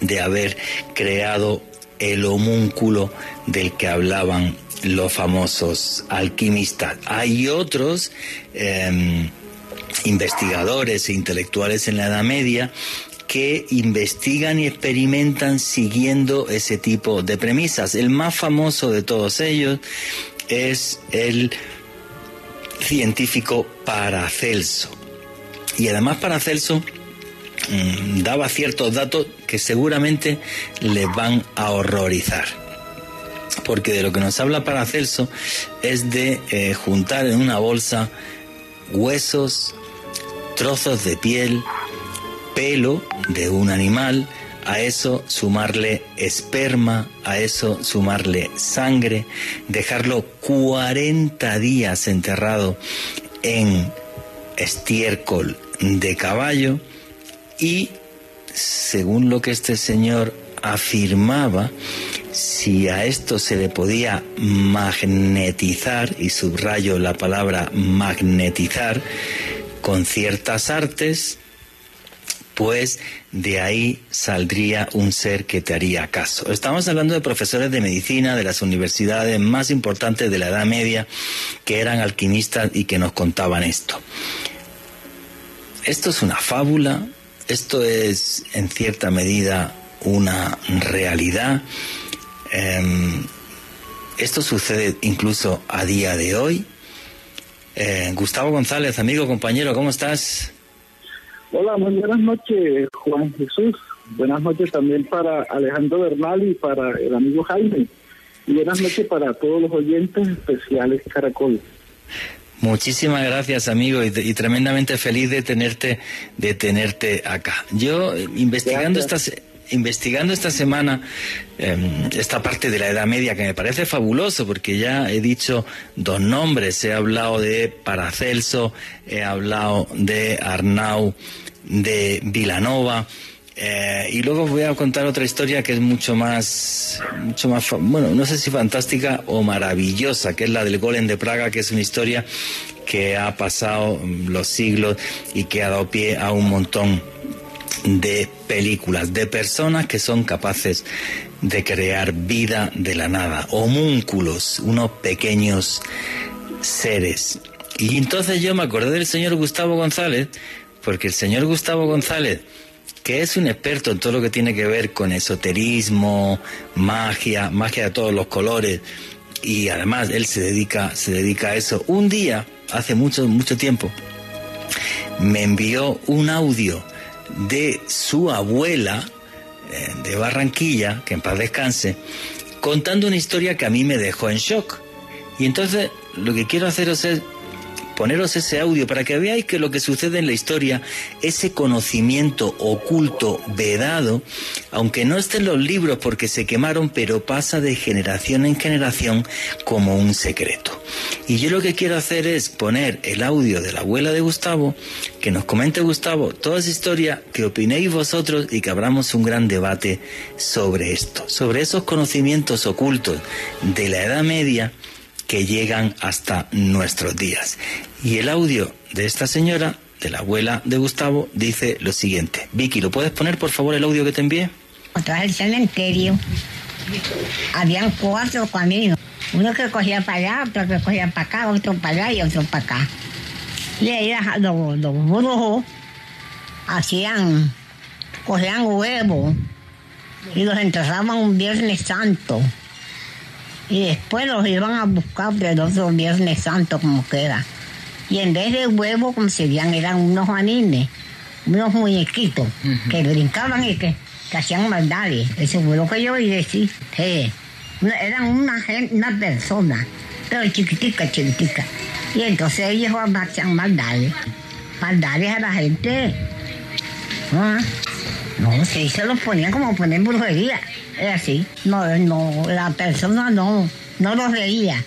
de haber creado el homúnculo del que hablaban los famosos alquimistas. Hay otros em, investigadores e intelectuales en la Edad Media que investigan y experimentan siguiendo ese tipo de premisas. El más famoso de todos ellos es el científico Paracelso. Y además Paracelso Mm, daba ciertos datos que seguramente les van a horrorizar. Porque de lo que nos habla Paracelso es de eh, juntar en una bolsa huesos, trozos de piel, pelo de un animal, a eso sumarle esperma, a eso sumarle sangre, dejarlo 40 días enterrado en estiércol de caballo y según lo que este señor afirmaba, si a esto se le podía magnetizar, y subrayo la palabra magnetizar, con ciertas artes, pues de ahí saldría un ser que te haría caso. Estamos hablando de profesores de medicina de las universidades más importantes de la Edad Media que eran alquimistas y que nos contaban esto. Esto es una fábula, esto es en cierta medida una realidad. Em, esto sucede incluso a día de hoy. Eh, Gustavo González, amigo, compañero, ¿cómo estás? Hola, muy buenas noches, Juan Jesús. Buenas noches también para Alejandro Bernal y para el amigo Jaime. Y buenas noches para todos los oyentes especiales Caracol. Muchísimas gracias, amigo, y, tremendamente feliz de tenerte, de tenerte acá. Yo, investigando esta, investigando esta semana em, esta parte de la Edad Media que me parece fabuloso porque ya he dicho dos nombres, he hablado de Paracelso, he hablado de Arnau de Vilanova. Eh, y luego voy a contar otra historia que es mucho más, mucho más, bueno, no sé si fantástica o maravillosa, que es la del Golem de Praga, que es una historia que ha pasado los siglos y que ha dado pie a un montón de películas, de personas que son capaces de crear vida de la nada, homúnculos, unos pequeños seres. Y entonces yo me acordé del señor Gustavo González, porque el señor Gustavo González, que es un experto en todo lo que tiene que ver con esoterismo, magia, magia de todos los colores, y además él se dedica, se dedica a eso. Un día, hace mucho, mucho tiempo, me envió un audio de su abuela eh, de Barranquilla, que en paz descanse, contando una historia que a mí me dejó en shock. Y entonces lo que quiero haceros es poneros ese audio para que veáis que lo que sucede en la historia, ese conocimiento oculto, vedado, aunque no esté en los libros porque se quemaron, pero pasa de generación en generación como un secreto. Y yo lo que quiero hacer es poner el audio de la abuela de Gustavo, que nos comente Gustavo toda esa historia, que opinéis vosotros y que abramos un gran debate sobre esto, sobre esos conocimientos ocultos de la Edad Media que llegan hasta nuestros días. Y el audio de esta señora, de la abuela de Gustavo, dice lo siguiente. Vicky, ¿lo puedes poner por favor el audio que te envié? Atrás del cementerio habían cuatro caminos. Uno que cogía para allá, otro que cogía para acá, otro para allá y otro para acá. Y ahí los, los brujos hacían, cogían huevos y los enterraban un viernes santo y después los iban a buscar del otro Viernes Santo como queda. Y en vez de huevos, como se veían, eran unos anines, unos muñequitos que brincaban y que, hacían maldades. Eso fue lo que yo oí decir. eran una, una persona, pero chiquitica, chiquitica. Y entonces ellos hacían maldades. Maldades a la gente. ¿Ah? No, sí, se los ponían como ponen brujería. Es así. No, no, la persona no, no lo veía.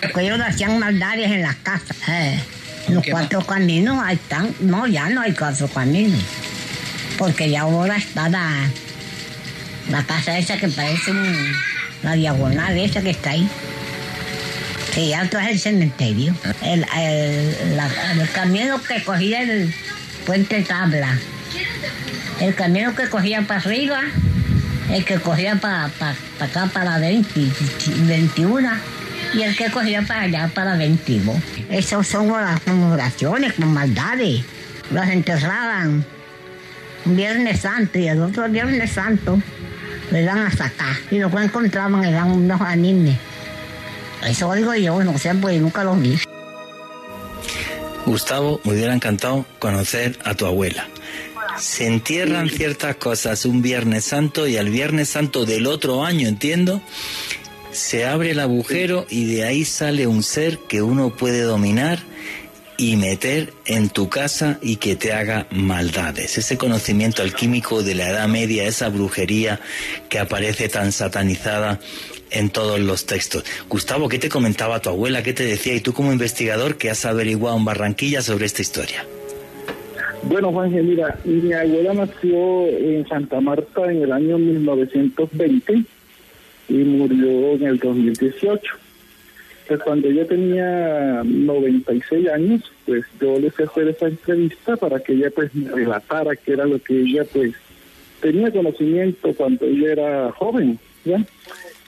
Porque ellos hacían maldades en las casas. Eh, los cuatro caminos ahí están. No, ya no hay cuatro caminos. Porque ya ahora está la, la casa esa que parece la diagonal esa que está ahí. Sí, ya es el cementerio. El, el, el camino que cogía el puente tabla. El camino que cogía para arriba el que cogía para acá para 20, 21 y el que cogía para allá para 22. Esas son las oraciones con maldades. Los enterraban un Viernes Santo y el otro Viernes Santo le dan a sacar. Y lo que encontraban eran unos animes. Eso digo yo, no sé, pues nunca los vi. Gustavo, me hubiera encantado conocer a tu abuela se entierran ciertas cosas un Viernes Santo y al Viernes Santo del otro año, entiendo, se abre el agujero y de ahí sale un ser que uno puede dominar y meter en tu casa y que te haga maldades. Ese conocimiento alquímico de la Edad Media, esa brujería que aparece tan satanizada en todos los textos. Gustavo, ¿qué te comentaba tu abuela? ¿Qué te decía? Y tú como investigador, ¿qué has averiguado en Barranquilla sobre esta historia? Bueno, Juan, mira, mi abuela nació en Santa Marta en el año 1920 y murió en el 2018. Pues cuando ella tenía 96 años, pues yo le a hacer esa entrevista para que ella pues me relatara qué era lo que ella pues tenía conocimiento cuando ella era joven, ¿ya?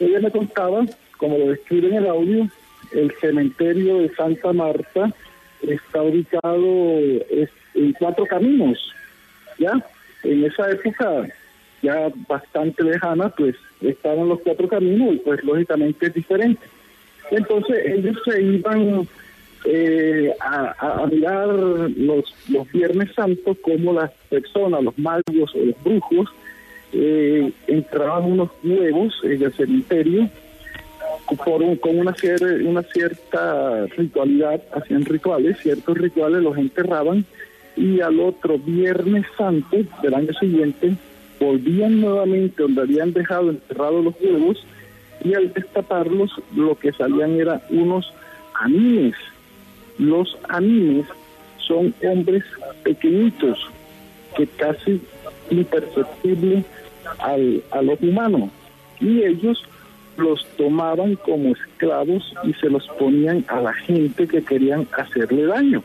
Ella me contaba, como lo describe en el audio, el cementerio de Santa Marta está ubicado en cuatro caminos, ¿ya? En esa época ya bastante lejana, pues estaban los cuatro caminos y pues lógicamente es diferente. Entonces ellos se iban eh, a, mirar los, los Viernes Santos como las personas, los magos o los brujos, eh, entraban unos huevos en el cementerio por con una, una cierta ritualidad, hacían rituales, ciertos rituales los enterraban y al otro Viernes Santo del año siguiente volvían nuevamente donde habían dejado enterrados los huevos y al destaparlos lo que salían eran unos animes. Los animes son hombres pequeñitos que casi imperceptibles al, a los humanos y ellos los tomaban como esclavos y se los ponían a la gente que querían hacerle daño,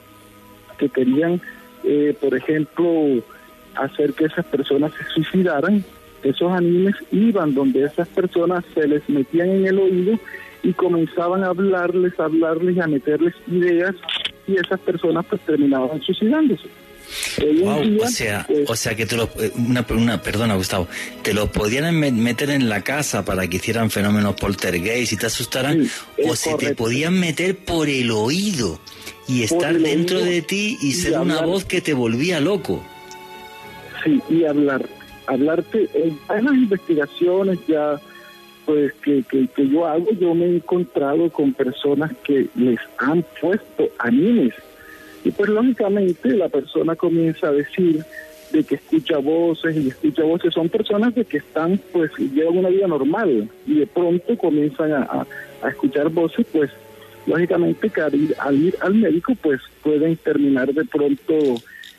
que querían, eh, por ejemplo, hacer que esas personas se suicidaran. Esos animes iban donde esas personas se les metían en el oído y comenzaban a hablarles, a hablarles a meterles ideas y esas personas pues terminaban suicidándose o sea, pues, o sea que te lo, eh, una, una, perdona Gustavo, te lo podían meter en la casa para que hicieran fenómenos poltergeist y te asustaran, o se te podían meter por el oído y estar dentro de ti y, ser una voz que te volvía loco. Sí, y hablar, hablarte, en las investigaciones ya pues que, que, que yo hago, yo me he encontrado con personas que les han puesto animes. Y pues lógicamente la persona comienza a decir de que escucha voces y escucha voces, son personas de que están, pues llevan una vida normal y de pronto comienzan a, a, escuchar voces, pues lógicamente que al ir, al ir al médico, pues pueden terminar de pronto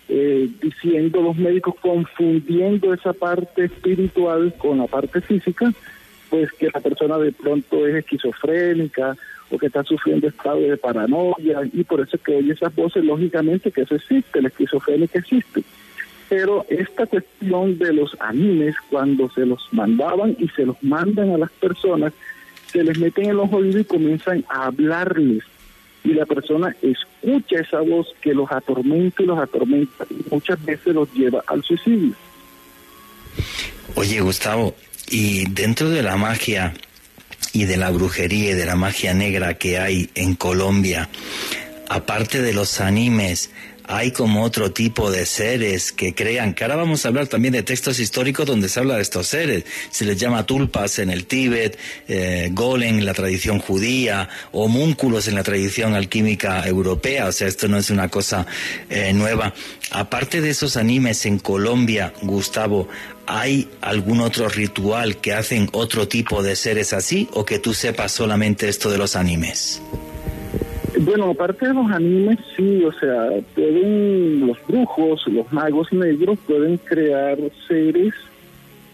eh, diciendo los médicos, confundiendo esa parte espiritual con la parte física, pues que la persona de pronto es esquizofrénica o que está sufriendo estado de paranoia y por eso que oye esas voces, lógicamente que eso existe, la esquizofrénica existe. Pero esta cuestión de los animes, cuando se los mandaban y se los mandan a las personas, se les meten en los oídos y comienzan a hablarles y la persona escucha esa voz que los atormenta y los atormenta y muchas veces los lleva al suicidio. Oye, Gustavo, y dentro de la magia y de la brujería y de la magia negra que hay en Colombia, aparte de los animes, hay como otro tipo de seres que crean, que ahora vamos a hablar también de textos históricos donde se habla de estos seres. Se les llama tulpas en el Tíbet, eh, golem en la tradición judía, homúnculos en la tradición alquímica europea. O sea, esto no es una cosa eh, nueva. Aparte de esos animes en Colombia, Gustavo, ¿hay algún otro ritual que hacen otro tipo de seres así o que tú sepas solamente esto de los animes? Bueno, aparte de los animes, sí, o sea, pueden los brujos, los magos negros pueden crear seres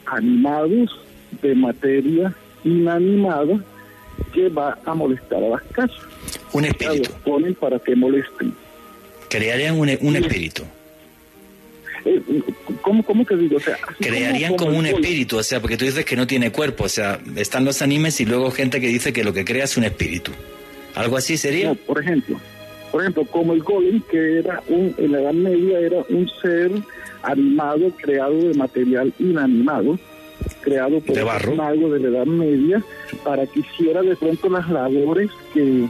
animados de materia inanimada que va a molestar a las casas. Un espíritu. Los ponen para que molesten. Crearían un, un espíritu. Eh, ¿Cómo, ¿Cómo que digo? O sea, Crearían como, un espíritu, o sea, porque tú dices que no tiene cuerpo, o sea, están los animes y luego gente que dice que lo que crea es un espíritu. ¿Algo así sería? por ejemplo, por ejemplo, como el golem, que era un, en la Edad Media era un ser animado, creado de material inanimado, creado por un mago de la Edad Media, para que hiciera de pronto las labores que,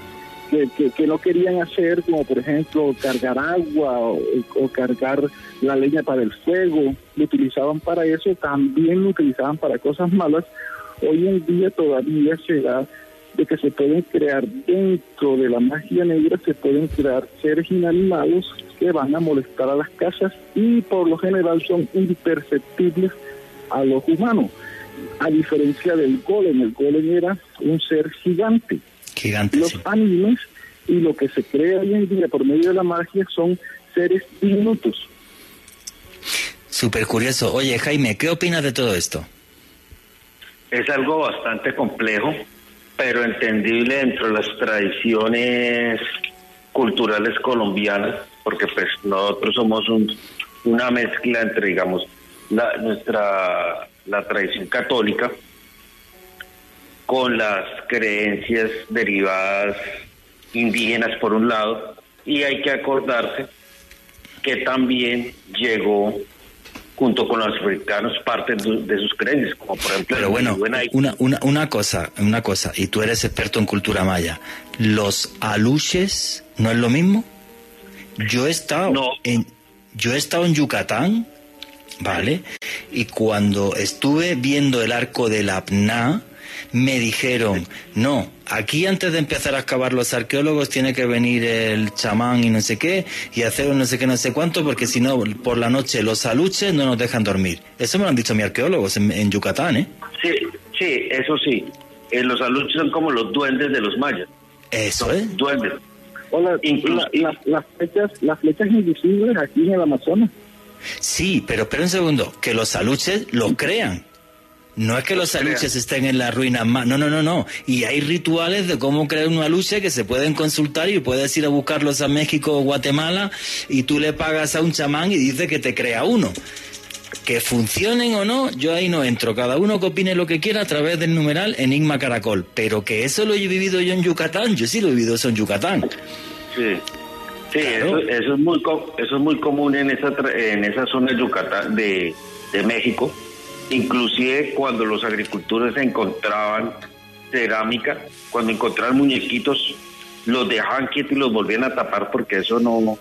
que, no querían hacer, como por ejemplo cargar agua o, o, cargar la leña para el fuego, lo utilizaban para eso, también lo utilizaban para cosas malas. Hoy en día todavía se da de que se pueden crear dentro de la magia negra, se pueden crear seres inanimados que van a molestar a las casas y por lo general son imperceptibles a los humanos. A diferencia del golem, el golem era un ser gigante. Gigante. Los animes y lo que se crea hoy en día por medio de la magia son seres diminutos. Súper curioso. Oye, Jaime, ¿qué opinas de todo esto? Es algo bastante complejo pero entendible dentro de las tradiciones culturales colombianas, porque pues nosotros somos una mezcla entre, digamos, la, nuestra la tradición católica con las creencias derivadas indígenas por un lado, y hay que acordarse que también llegó junto con los africanos parte de sus creencias, como por ejemplo... Pero bueno, una, una, una cosa, una cosa, y tú eres experto en cultura maya, ¿los aluches no es lo mismo? Yo he estado en... Yo he estado en Yucatán, ¿vale? Y cuando estuve viendo el arco del Apná, me dijeron, no, aquí antes de empezar a excavar los arqueólogos tiene que venir el chamán y no sé qué y hacer no sé qué, no sé cuánto, porque si no, por la noche los aluches no nos dejan dormir. Eso me lo han dicho mis arqueólogos en, Yucatán, ¿eh? Sí, sí, eso sí. Eh, los aluches son como los duendes de los mayas. Eso, ¿eh? Duendes. Hola, las, flechas, las flechas invisibles aquí en el Amazonas. Sí, pero espera un segundo, que los aluches lo crean. No es que los aluches estén en la ruina más, no, no, no, no. Y hay rituales de cómo crear un aluche que se pueden consultar y puedes ir a buscarlos a México o Guatemala y tú le pagas a un chamán y dice que te crea uno. Que funcionen o no, yo ahí no entro. Cada uno que opine lo que quiera a través del numeral Enigma Caracol. Pero que eso lo he vivido yo en Yucatán, yo sí lo he vivido eso en Yucatán. Sí. Sí, eso, es muy eso es muy común en esa en esa zona de Yucatán de, de México Inclusive cuando los agricultores encontraban cerámica, cuando encontraban muñequitos, los dejaban quietos y los volvían a tapar porque eso no,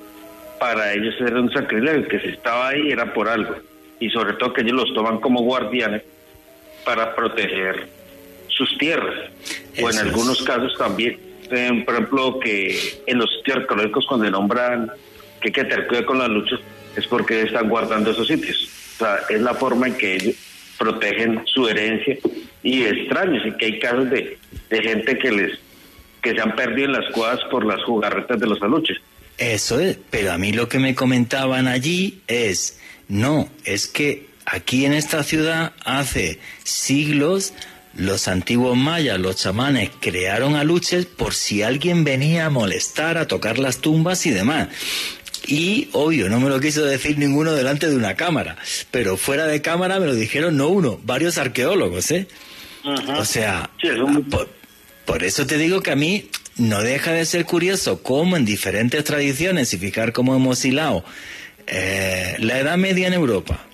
para ellos era un sacrilegio, que si estaba ahí era por algo. Y sobre todo que ellos los toman como guardianes para proteger sus tierras. o en algunos casos también, por ejemplo, que en los sitios arqueológicos cuando nombran que hay que tener cuidado con las luchas, es porque están guardando esos sitios. O sea, es la forma en que ellos protegen su herencia y extraños, y que hay casos de, de gente que les que se han perdido en las cuadras por las jugarretas de los aluches. Eso es, pero a mí lo que me comentaban allí es, no, es que aquí en esta ciudad hace siglos los antiguos mayas, los chamanes, crearon aluches por si alguien venía a molestar, a tocar las tumbas y demás. Y obvio, no me lo quiso decir ninguno delante de una cámara, pero fuera de cámara me lo dijeron no uno, varios arqueólogos, ¿eh? O sea, por, eso te digo que a mí no deja de ser curioso cómo en diferentes tradiciones, y fijar cómo hemos hilado eh, la Edad Media en Europa,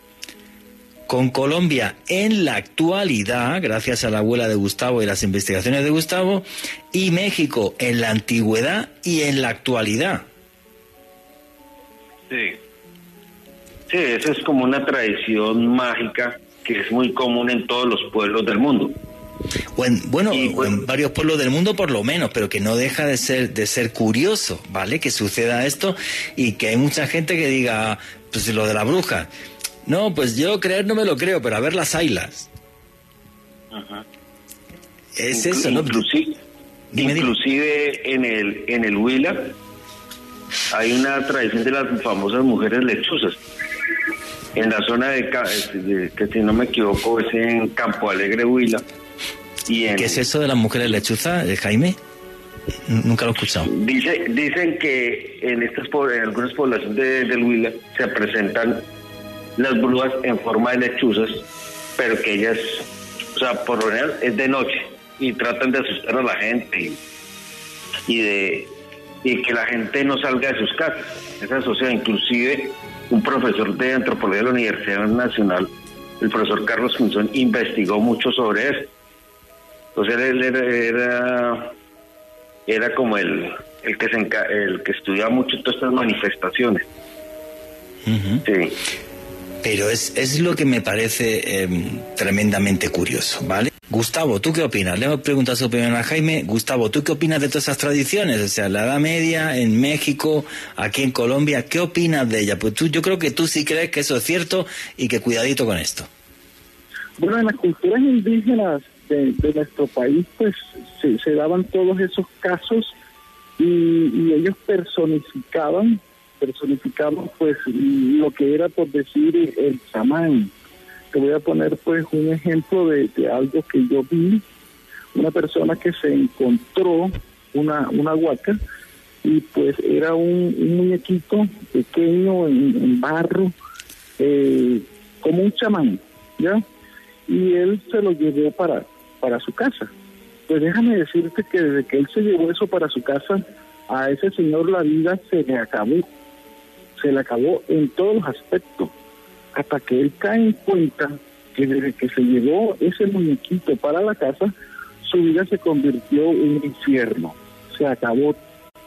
con Colombia en la actualidad, gracias a la abuela de Gustavo y las investigaciones de Gustavo, y México en la antigüedad y en la actualidad. Sí. Sí, esa es como una tradición mágica que es muy común en todos los pueblos del mundo. bueno, en varios pueblos del mundo por lo menos, pero que no deja de ser de ser curioso, ¿vale? Que suceda esto y que hay mucha gente que diga, pues lo de la bruja. No, pues yo creer no me lo creo, pero a ver las ailas. Ajá. Es eso, ¿no? Inclusive, inclusive en el en el Huila hay una tradición de las famosas mujeres lechuzas. En la zona de, que si no me equivoco es en Campo Alegre, Huila. Y ¿Qué es eso de las mujeres lechuzas, eh, Jaime? Nunca lo he escuchado. Dice, dicen que en estas en algunas poblaciones de, del Huila se presentan las brujas en forma de lechuzas, pero que ellas, o sea, por lo general es de noche y tratan de asustar a la gente y de y que la gente no salga de sus casas. Esa sociedad, inclusive un profesor de antropología de la Universidad Nacional, el profesor Carlos Pinzón, investigó mucho sobre eso. Entonces él era, era, como el, el que se el que estudiaba mucho todas estas manifestaciones. Sí. Pero es, es lo que me parece em, tremendamente curioso, ¿vale? Gustavo, ¿tú qué opinas? Le hemos preguntado su opinión a Jaime. Gustavo, ¿tú qué opinas de todas esas tradiciones? O sea, la Edad Media, en México, aquí en Colombia, ¿qué opinas de ella? Pues tú, yo creo que tú sí crees que eso es cierto y que cuidadito con esto. Bueno, en las culturas indígenas de, nuestro país, pues se, daban todos esos casos y, ellos personificaban, personificaban pues lo que era, por decir, el chamán te voy a poner pues un ejemplo de, algo que yo vi, una persona que se encontró una, una huaca y pues era un, muñequito pequeño en, barro, eh, como un chamán, ¿ya? Y él se lo llevó para, para su casa. Pues déjame decirte que desde que él se llevó eso para su casa, a ese señor la vida se le acabó, se le acabó en todos los aspectos hasta que él cae en cuenta que desde que se llevó ese muñequito para la casa, su vida se convirtió en un infierno. Se acabó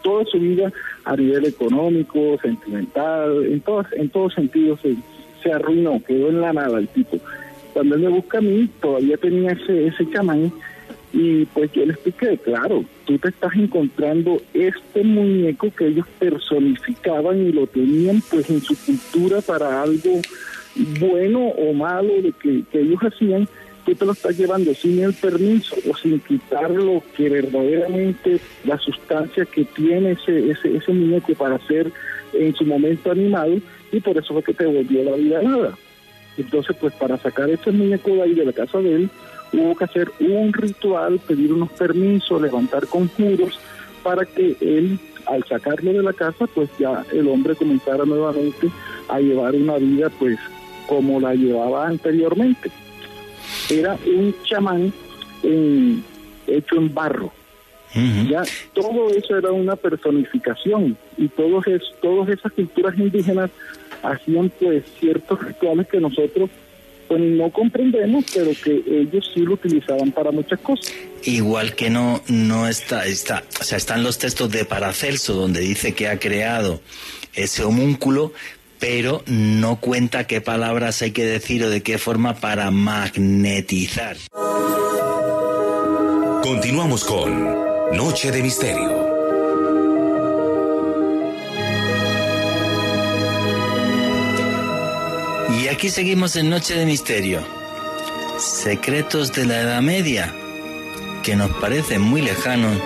toda su vida a nivel económico, sentimental, en todos, en todos sentidos se, arruinó, quedó en la nada el tipo. Cuando él me busca a mí, todavía tenía ese, ese chamán y pues yo le expliqué, claro, tú te estás encontrando este muñeco que ellos personificaban y lo tenían pues en su cultura para algo bueno o malo de que, ellos hacían, tú te lo estás llevando sin el permiso o sin quitar lo que verdaderamente la sustancia que tiene ese, ese, ese muñeco para ser en su momento animado y por eso fue que te volvió la vida nada. Entonces, pues para sacar ese muñeco de ahí de la casa de él, hubo que hacer un ritual, pedir unos permisos, levantar conjuros para que él, al sacarlo de la casa, pues ya el hombre comenzara nuevamente a llevar una vida pues como la llevaba anteriormente. Era un chamán hecho en barro. Ya todo eso era una personificación y todos es, todas esas culturas indígenas hacían pues ciertos rituales que nosotros pues no comprendemos, pero que ellos sí lo utilizaban para muchas cosas. Igual que no no está está, o sea, están los textos de Paracelso donde dice que ha creado ese homúnculo, pero no cuenta qué palabras hay que decir o de qué forma para magnetizar. Continuamos con Noche de Misterio. Y aquí seguimos en Noche de Misterio. Secretos de la Edad Media, que nos parecen muy lejanos,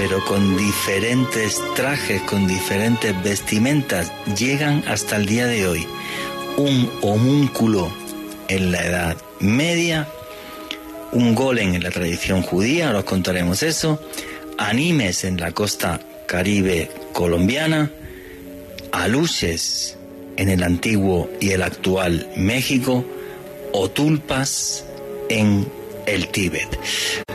pero con diferentes trajes, con diferentes vestimentas, llegan hasta el día de hoy. Un homúnculo en la Edad Media, un golem en la tradición judía, ahora os contaremos eso, animes en la costa caribe colombiana, aluches en el antiguo y el actual México o tulpas en el Tíbet.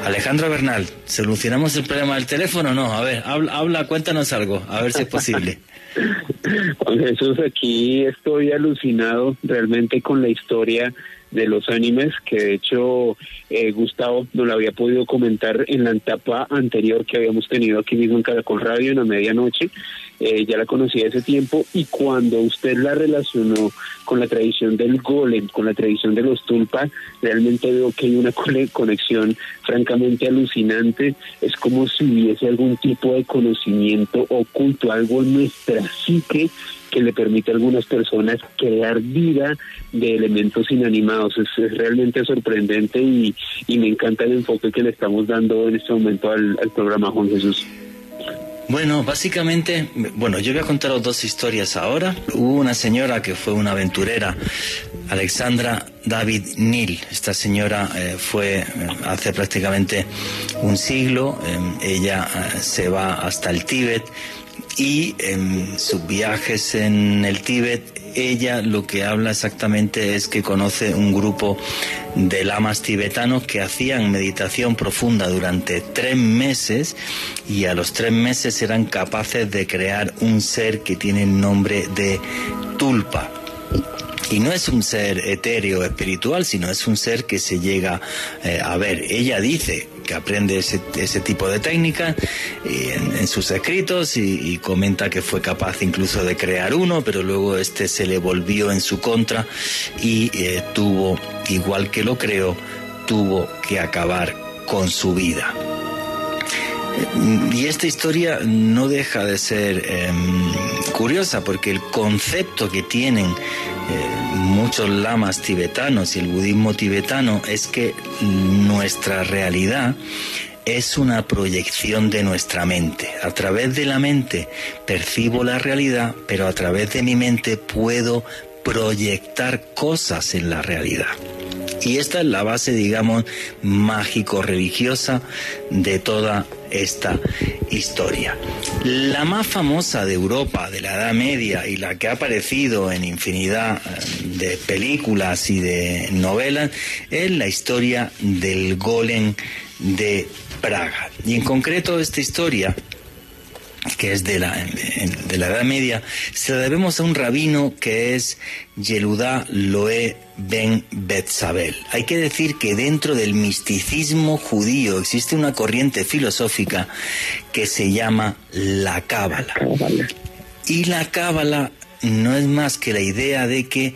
Alejandro Bernal, ¿solucionamos el problema del teléfono? No, a ver, habla, habla, cuéntanos algo, a ver si es posible. Juan Jesús, aquí estoy alucinado realmente con la historia de los animes, que de hecho eh, Gustavo no lo había podido comentar en la etapa anterior que habíamos tenido aquí mismo en Caracol Radio en la medianoche. Eh, ya la conocía ese tiempo y cuando usted la relacionó con la tradición del golem, con la tradición de los tulpa, realmente veo que hay una conexión francamente alucinante. Es como si hubiese algún tipo de conocimiento oculto, algo en nuestra psique que le permite a algunas personas crear vida de elementos inanimados. Es, realmente sorprendente y, me encanta el enfoque que le estamos dando en este momento al, al programa Juan Jesús. Bueno, básicamente, bueno, yo voy a contaros dos historias ahora. Hubo una señora que fue una aventurera, Alexandra David Neal. Esta señora eh, fue eh, hace prácticamente un siglo. Eh, ella se va hasta el Tíbet y en sus viajes en el Tíbet ella lo que habla exactamente es que conoce un grupo de lamas tibetanos que hacían meditación profunda durante tres meses y a los tres meses eran capaces de crear un ser que tiene el nombre de tulpa. Y no es un ser etéreo espiritual, sino es un ser que se llega eh, a ver. Ella dice que aprende ese, ese tipo de técnicas en, sus escritos y, comenta que fue capaz incluso de crear uno, pero luego este se le volvió en su contra y eh, tuvo, igual que lo creo, tuvo que acabar con su vida. Y esta historia no deja de ser em, curiosa porque el concepto que tienen eh, muchos lamas tibetanos y el budismo tibetano es que nuestra realidad es una proyección de nuestra mente. A través de la mente percibo la realidad, pero a través de mi mente puedo proyectar cosas en la realidad. Y esta es la base, digamos, mágico-religiosa de toda esta historia. La más famosa de Europa de la Edad Media y la que ha aparecido en infinidad eh, de películas y de novelas es la historia del golem de Praga. Y en concreto esta historia que es de la, de la Edad Media, se la debemos a un rabino que es Yeludá Loé Ben Betzabel. Hay que decir que dentro del misticismo judío existe una corriente filosófica que se llama la Cábala. Y la Cábala no es más que la idea de que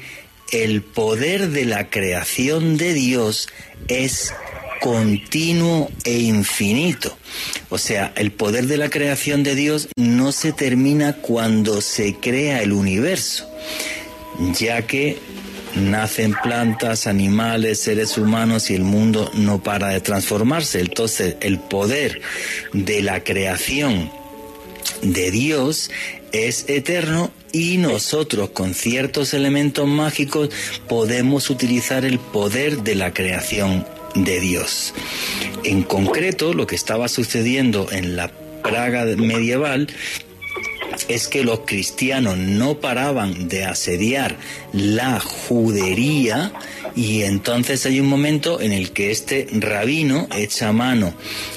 el poder de la creación de Dios es continuo e infinito. O sea, el poder de la creación de Dios no se termina cuando se crea el universo, ya que nacen plantas, animales, seres humanos y el mundo no para de transformarse. Entonces, el poder de la creación de Dios es eterno y nosotros con ciertos elementos mágicos podemos utilizar el poder de la creación de Dios. En concreto, lo que estaba sucediendo en la Praga medieval es que los cristianos no paraban de asediar la judería y entonces hay un momento en el que este rabino echa mano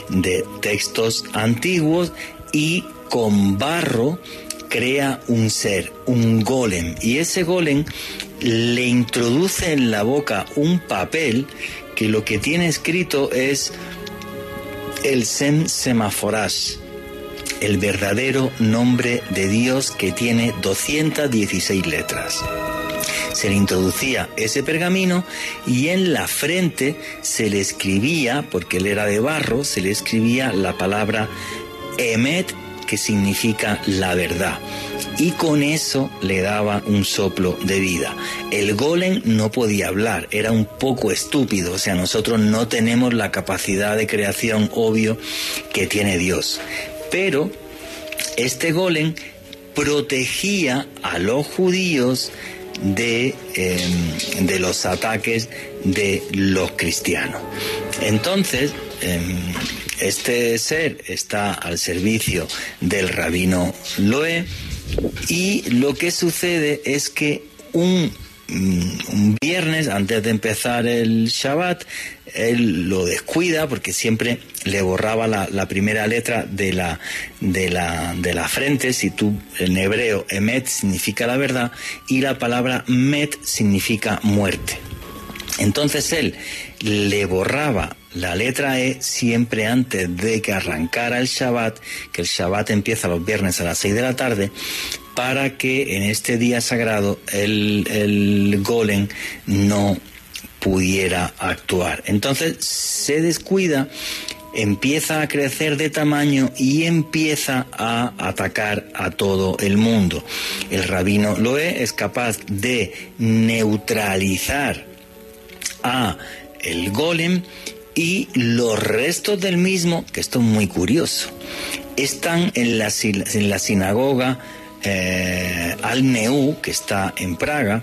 de textos antiguos y con barro crea un ser, un golem, y ese golem le introduce en la boca un papel que lo que tiene escrito es el Sem Semaforash, el verdadero nombre de Dios que tiene 216 letras. Se le introducía ese pergamino y en la frente se le escribía, porque él era de barro, se le escribía la palabra Emet, que significa la verdad y con eso le daba un soplo de vida. El golem no podía hablar, era un poco estúpido, o sea, nosotros no tenemos la capacidad de creación obvio que tiene Dios. Pero este golem protegía a los judíos de, em, de los ataques de los cristianos. Entonces, em, este ser está al servicio del rabino Loé y lo que sucede es que un, mm, viernes, antes de empezar el Shabbat, él lo descuida porque siempre le borraba la, primera letra de la, de, la, de la frente. Si tú, en hebreo, emet significa la verdad y la palabra met significa muerte. Entonces él le borraba la letra E siempre antes de que arrancara el Shabbat, que el Shabbat empieza los viernes a las 6 de la tarde, para que en este día sagrado el, golem no pudiera actuar. Entonces se descuida, empieza a crecer de tamaño y empieza a atacar a todo el mundo. El rabino Loé es capaz de neutralizar a el golem y los restos del mismo, que esto es muy curioso, están en la, en la sinagoga eh, Al-Neu, que está en Praga,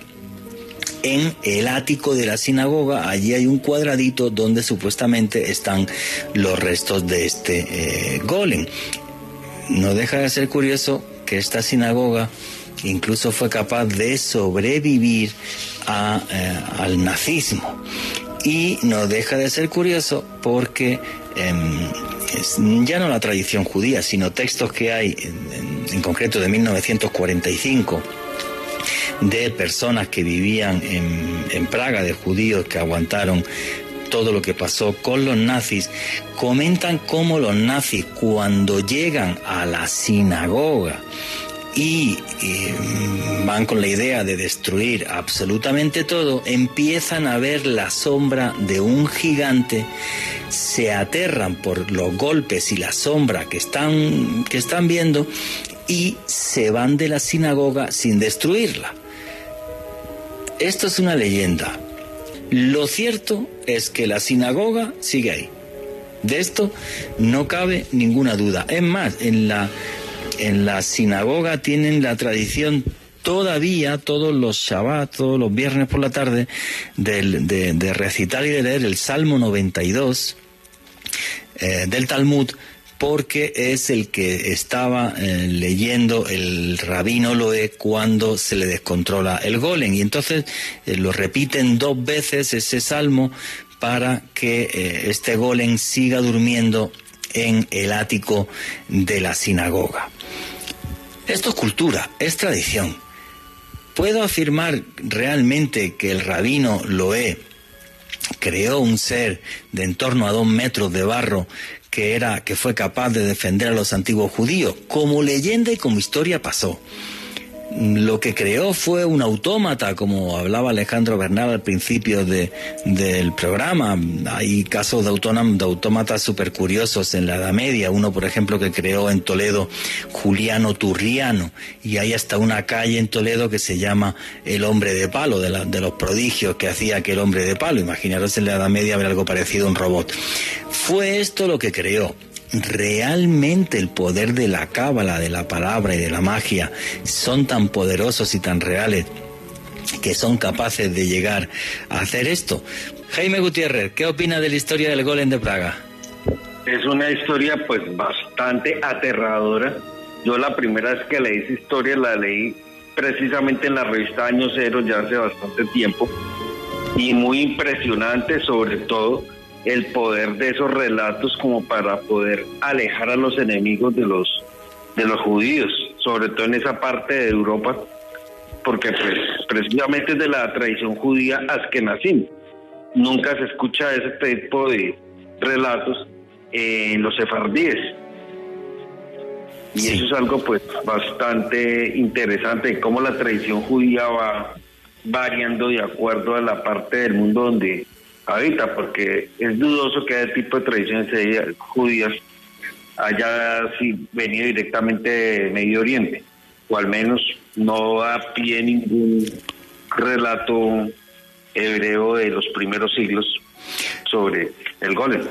en el ático de la sinagoga, allí hay un cuadradito donde supuestamente están los restos de este eh, golem. No deja de ser curioso que esta sinagoga incluso fue capaz de sobrevivir eh, al nazismo. Y no deja de ser curioso porque em, ya no la tradición judía, sino textos que hay, en, concreto de 1945, de personas que vivían en, en Praga, de judíos que aguantaron todo lo que pasó con los nazis, comentan cómo los nazis cuando llegan a la sinagoga y van con la idea de destruir absolutamente todo, empiezan a ver la sombra de un gigante, se aterran por los golpes y la sombra que están, que están viendo y se van de la sinagoga sin destruirla. Esto es una leyenda. Lo cierto es que la sinagoga sigue ahí. De esto no cabe ninguna duda. Es más, en la en la sinagoga tienen la tradición todavía todos los Shabbat, todos los viernes por la tarde, de, recitar y de leer el Salmo 92 eh, del Talmud, porque es el que estaba eh, leyendo el rabino Loé cuando se le descontrola el golem. Y entonces eh, lo repiten dos veces ese salmo para que este golem siga durmiendo en el ático de la sinagoga. Esto es cultura, es tradición. ¿Puedo afirmar realmente que el rabino Loé creó un ser de en torno a dos metros de barro que era que fue capaz de defender a los antiguos judíos? Como leyenda y como historia pasó lo que creó fue un autómata, como hablaba Alejandro Bernal al principio de, del programa. Hay casos de, autómatas súper curiosos en la Edad Media. Uno, por ejemplo, que creó en Toledo Juliano Turriano. Y hay hasta una calle en Toledo que se llama El Hombre de Palo, de, de los prodigios que hacía aquel hombre de palo. Imaginaros en la Edad Media ver algo parecido a un robot. Fue esto lo que creó realmente el poder de la cábala, de la palabra y de la magia son tan poderosos y tan reales que son capaces de llegar a hacer esto. Jaime Gutiérrez, ¿qué opina de la historia del Golem de Praga? Es una historia pues bastante aterradora. Yo la primera vez que leí esa historia la leí precisamente en la revista Año Cero ya hace bastante tiempo y muy impresionante sobre todo el poder de esos relatos como para poder alejar a los enemigos de los de los judíos, sobre todo en esa parte de Europa, porque pues, precisamente es de la tradición judía askenazim. Nunca se escucha ese tipo de relatos en los sefardíes. Y eso es algo pues bastante interesante, cómo la tradición judía va variando de acuerdo a la parte del mundo donde habita, porque es dudoso que ese tipo de tradiciones judías haya venido directamente de Medio Oriente, o al menos no da pie ningún relato hebreo de los primeros siglos sobre el golem.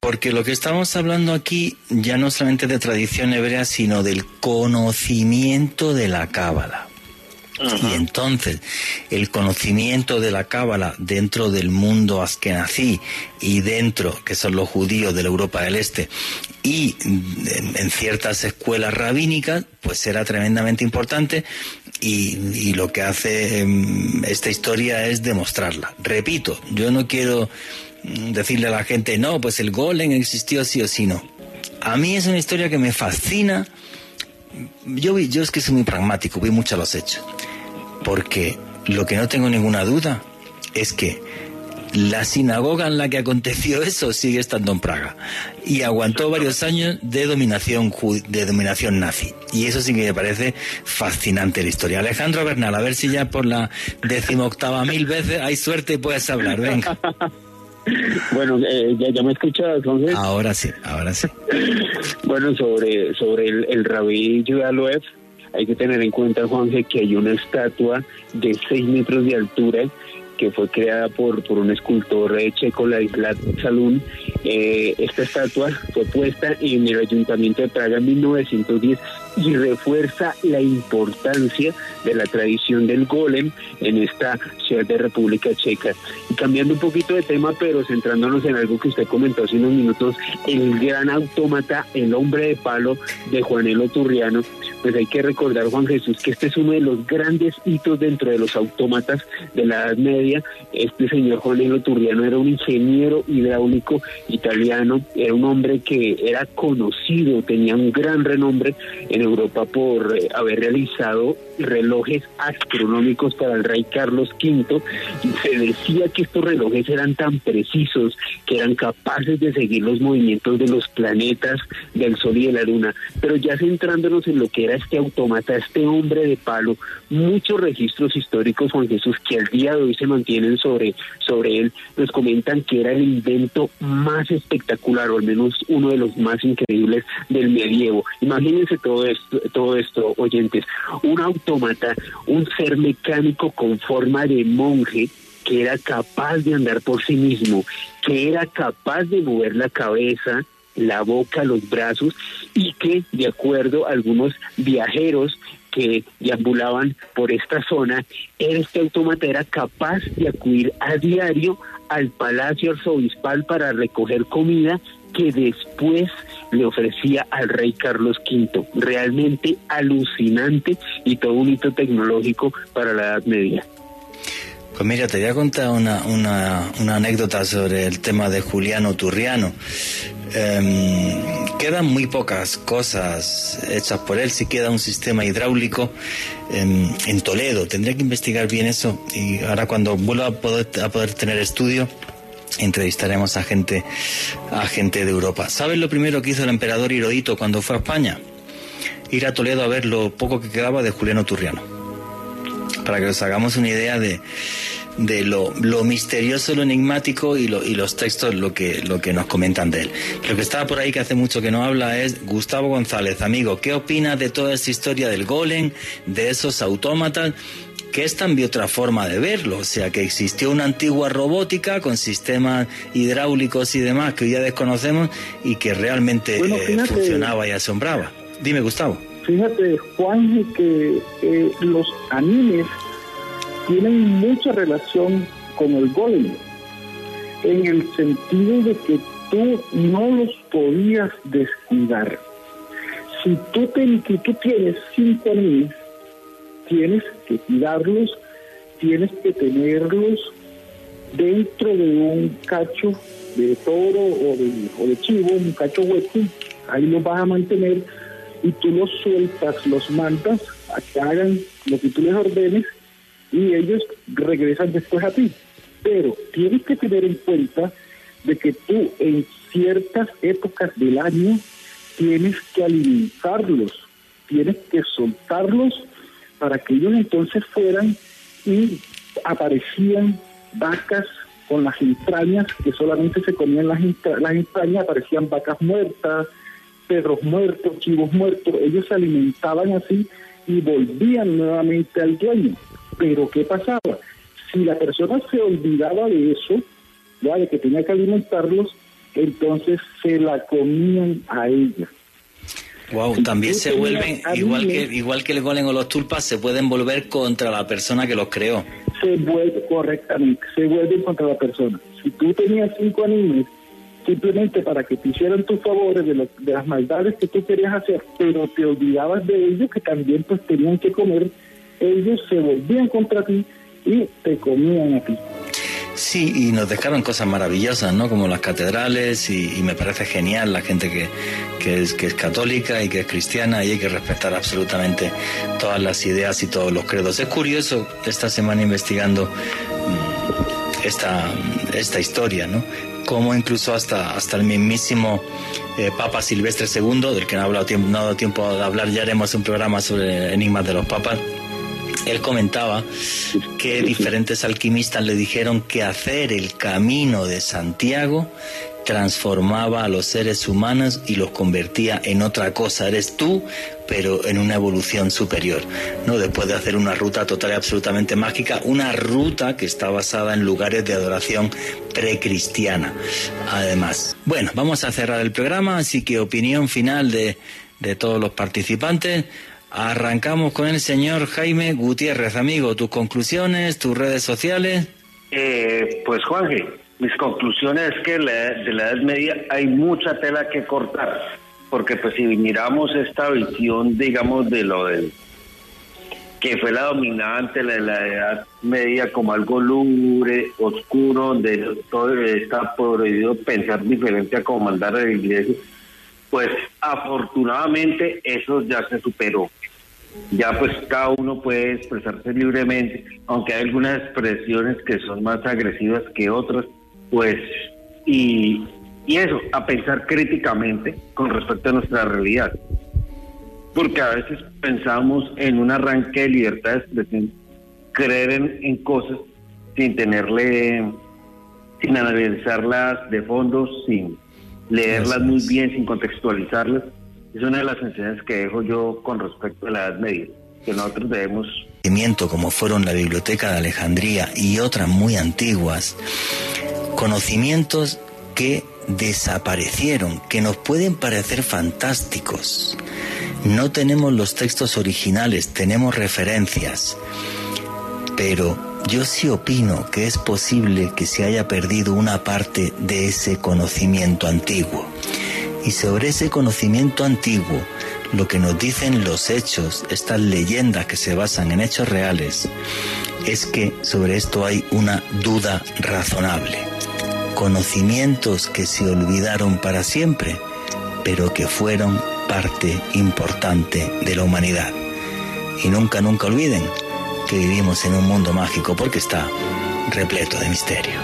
Porque lo que estamos hablando aquí ya no solamente de tradición hebrea, sino del conocimiento de la cábala. Y entonces, el conocimiento de la cábala dentro del mundo askenazí y dentro, que son los judíos de la Europa del Este, y en, ciertas escuelas rabínicas, pues será tremendamente importante y, lo que hace em, esta historia es demostrarla. Repito, yo no quiero mm, decirle a la gente, no, pues el golem existió sí o sí, no. A mí es una historia que me fascina. Yo, vi, yo es que soy muy pragmático, vi mucho los hechos. Porque lo que no tengo ninguna duda es que la sinagoga en la que aconteció eso sigue estando en Praga y aguantó varios años de dominación de dominación nazi y eso sí que me parece fascinante la historia. Alejandro Bernal, a ver si ya por la decimoctava mil veces hay suerte y puedes hablar, venga. Bueno, eh, ya, me escuchas, entonces. Ahora sí, ahora sí. bueno, sobre, sobre el, el rabí Yudaloev, hay que tener en cuenta, Juanje, que hay una estatua de 6 metros de altura que fue creada por, por un escultor checo, Ladislav Salún. Eh, esta estatua fue puesta en el Ayuntamiento de Praga en 1910 y refuerza la importancia de la tradición del golem en esta ciudad de República Checa. Y cambiando un poquito de tema, pero centrándonos en algo que usted comentó hace unos minutos, el gran autómata, el hombre de palo de Juanelo Turriano, pues hay que recordar, Juan Jesús, que este es uno de los grandes hitos dentro de los autómatas de la Edad Media. Este señor Juanelo Turriano era un ingeniero hidráulico italiano, era un hombre que era conocido, tenía un gran renombre en Europa por eh, haber realizado relojes astronómicos para el rey Carlos V y se decía que estos relojes eran tan precisos que eran capaces de seguir los movimientos de los planetas, del Sol y de la Luna. Pero ya centrándonos en lo que era este autómata, este hombre de palo, muchos registros históricos, Juan Jesús, que al día de hoy se mantienen sobre, sobre él, nos comentan que era el invento más espectacular, o al menos uno de los más increíbles del medievo. Imagínense todo todo esto oyentes. Un autómata, un ser mecánico con forma de monje, que era capaz de andar por sí mismo, que era capaz de mover la cabeza, la boca, los brazos y que, de acuerdo a algunos viajeros que deambulaban por esta zona, este autómata era capaz de acudir a diario al Palacio Arzobispal para recoger comida que después le ofrecía al rey Carlos V. Realmente alucinante y todo un hito tecnológico para la Edad Media. Pues mira, te voy a contar una, una, una anécdota sobre el tema de Juliano Turriano. Em, quedan muy pocas cosas hechas por él, si queda un sistema hidráulico em, en Toledo. Tendría que investigar bien eso y ahora cuando vuelva a poder, a poder tener estudio entrevistaremos a gente, a gente de Europa. ¿Sabes lo primero que hizo el emperador Hirohito cuando fue a España? Ir a Toledo a ver lo poco que quedaba de Juliano Turriano para que nos hagamos una idea de, de lo, lo, misterioso, lo enigmático y los textos lo que, lo que nos comentan de él. Lo que estaba por ahí que hace mucho que no habla es Gustavo González, amigo, ¿qué opinas de toda esta historia del golem, de esos autómatas? Que es también otra forma de verlo, o sea, que existió una antigua robótica con sistemas hidráulicos y demás que hoy ya desconocemos y que realmente eh, funcionaba y asombraba. Dime, Gustavo. Fíjate, Juan, que eh, los animes tienen mucha relación con el golem, en el sentido de que tú no los podías descuidar. Si tú, tú tienes cinco animes, tienes que cuidarlos, tienes que tenerlos dentro de un cacho de toro o de, o de chivo, un cacho hueco, ahí los vas a mantener y tú los sueltas, los mandas a que hagan lo que tú les ordenes y ellos regresan después a ti. Pero tienes que tener en cuenta de que tú en ciertas épocas del año tienes que alimentarlos, tienes que soltarlos para que ellos entonces fueran y aparecían vacas con las entrañas, que solamente se comían las, entrañas, aparecían vacas muertas, perros muertos, chivos muertos, ellos se alimentaban así y volvían nuevamente al dueño. Pero ¿qué pasaba? Si la persona se olvidaba de eso, de que tenía que alimentarlos, entonces se la comían a ella. Wow, también se vuelven, igual que, igual que el golem o los tulpas, se pueden volver contra la persona que los creó. Se vuelve, correctamente, se vuelven contra la persona. Si tú tenías cinco animales simplemente para que te hicieran tus favores de, de las maldades que tú querías hacer, pero te olvidabas de ellos que también pues tenían que comer, ellos se volvían contra ti y te comían a ti. Sí, y nos dejaron cosas maravillosas, ¿no? Como las catedrales y, me parece genial la gente que, que, es, que es católica y que es cristiana y hay que respetar absolutamente todas las ideas y todos los credos. Es curioso esta semana investigando mm, esta, esta historia, ¿no? Como incluso hasta, hasta el mismísimo eh, Papa Silvestre II, del que no ha, hablado no ha dado tiempo de hablar, ya haremos un programa sobre enigmas de los papas él comentaba que diferentes alquimistas le dijeron que hacer el camino de Santiago transformaba a los seres humanos y los convertía en otra cosa. Eres tú, pero en una evolución superior. ¿no? Después de hacer una ruta total y absolutamente mágica, una ruta que está basada en lugares de adoración precristiana. Además, bueno, vamos a cerrar el programa, así que opinión final de, de todos los participantes. Arrancamos con el señor Jaime Gutiérrez. Amigo, tus conclusiones, tus redes sociales. Eh, pues Juanje, mis conclusiones es que de la Edad Media hay mucha tela que cortar, porque pues si miramos esta visión, digamos, de lo del que fue la dominante de la Edad Media como algo lúgubre, oscuro, donde todo está prohibido pensar diferente a como mandar a la iglesia, pues afortunadamente eso ya se superó. Ya pues cada uno puede expresarse libremente, aunque hay algunas expresiones que son más agresivas que otras, pues y, y eso, a pensar críticamente con respecto a nuestra realidad. Porque a veces pensamos en un arranque de libertad de expresión, creer en, en cosas sin tenerle, sin analizarlas de fondo, sin leerlas muy bien sin contextualizarlas. Es una de las enseñanzas que dejo yo con respecto a la Edad Media, que nosotros debemos como fueron la Biblioteca de Alejandría y otras muy antiguas, conocimientos que desaparecieron, que nos pueden parecer fantásticos. No tenemos los textos originales, tenemos referencias, pero yo sí opino que es posible que se haya perdido una parte de ese conocimiento antiguo. Y sobre ese conocimiento antiguo, lo que nos dicen los hechos, estas leyendas que se basan en hechos reales, es que sobre esto hay una duda razonable. Conocimientos que se olvidaron para siempre, pero que fueron parte importante de la humanidad. Y nunca, nunca olviden que vivimos en un mundo mágico porque está repleto de misterio.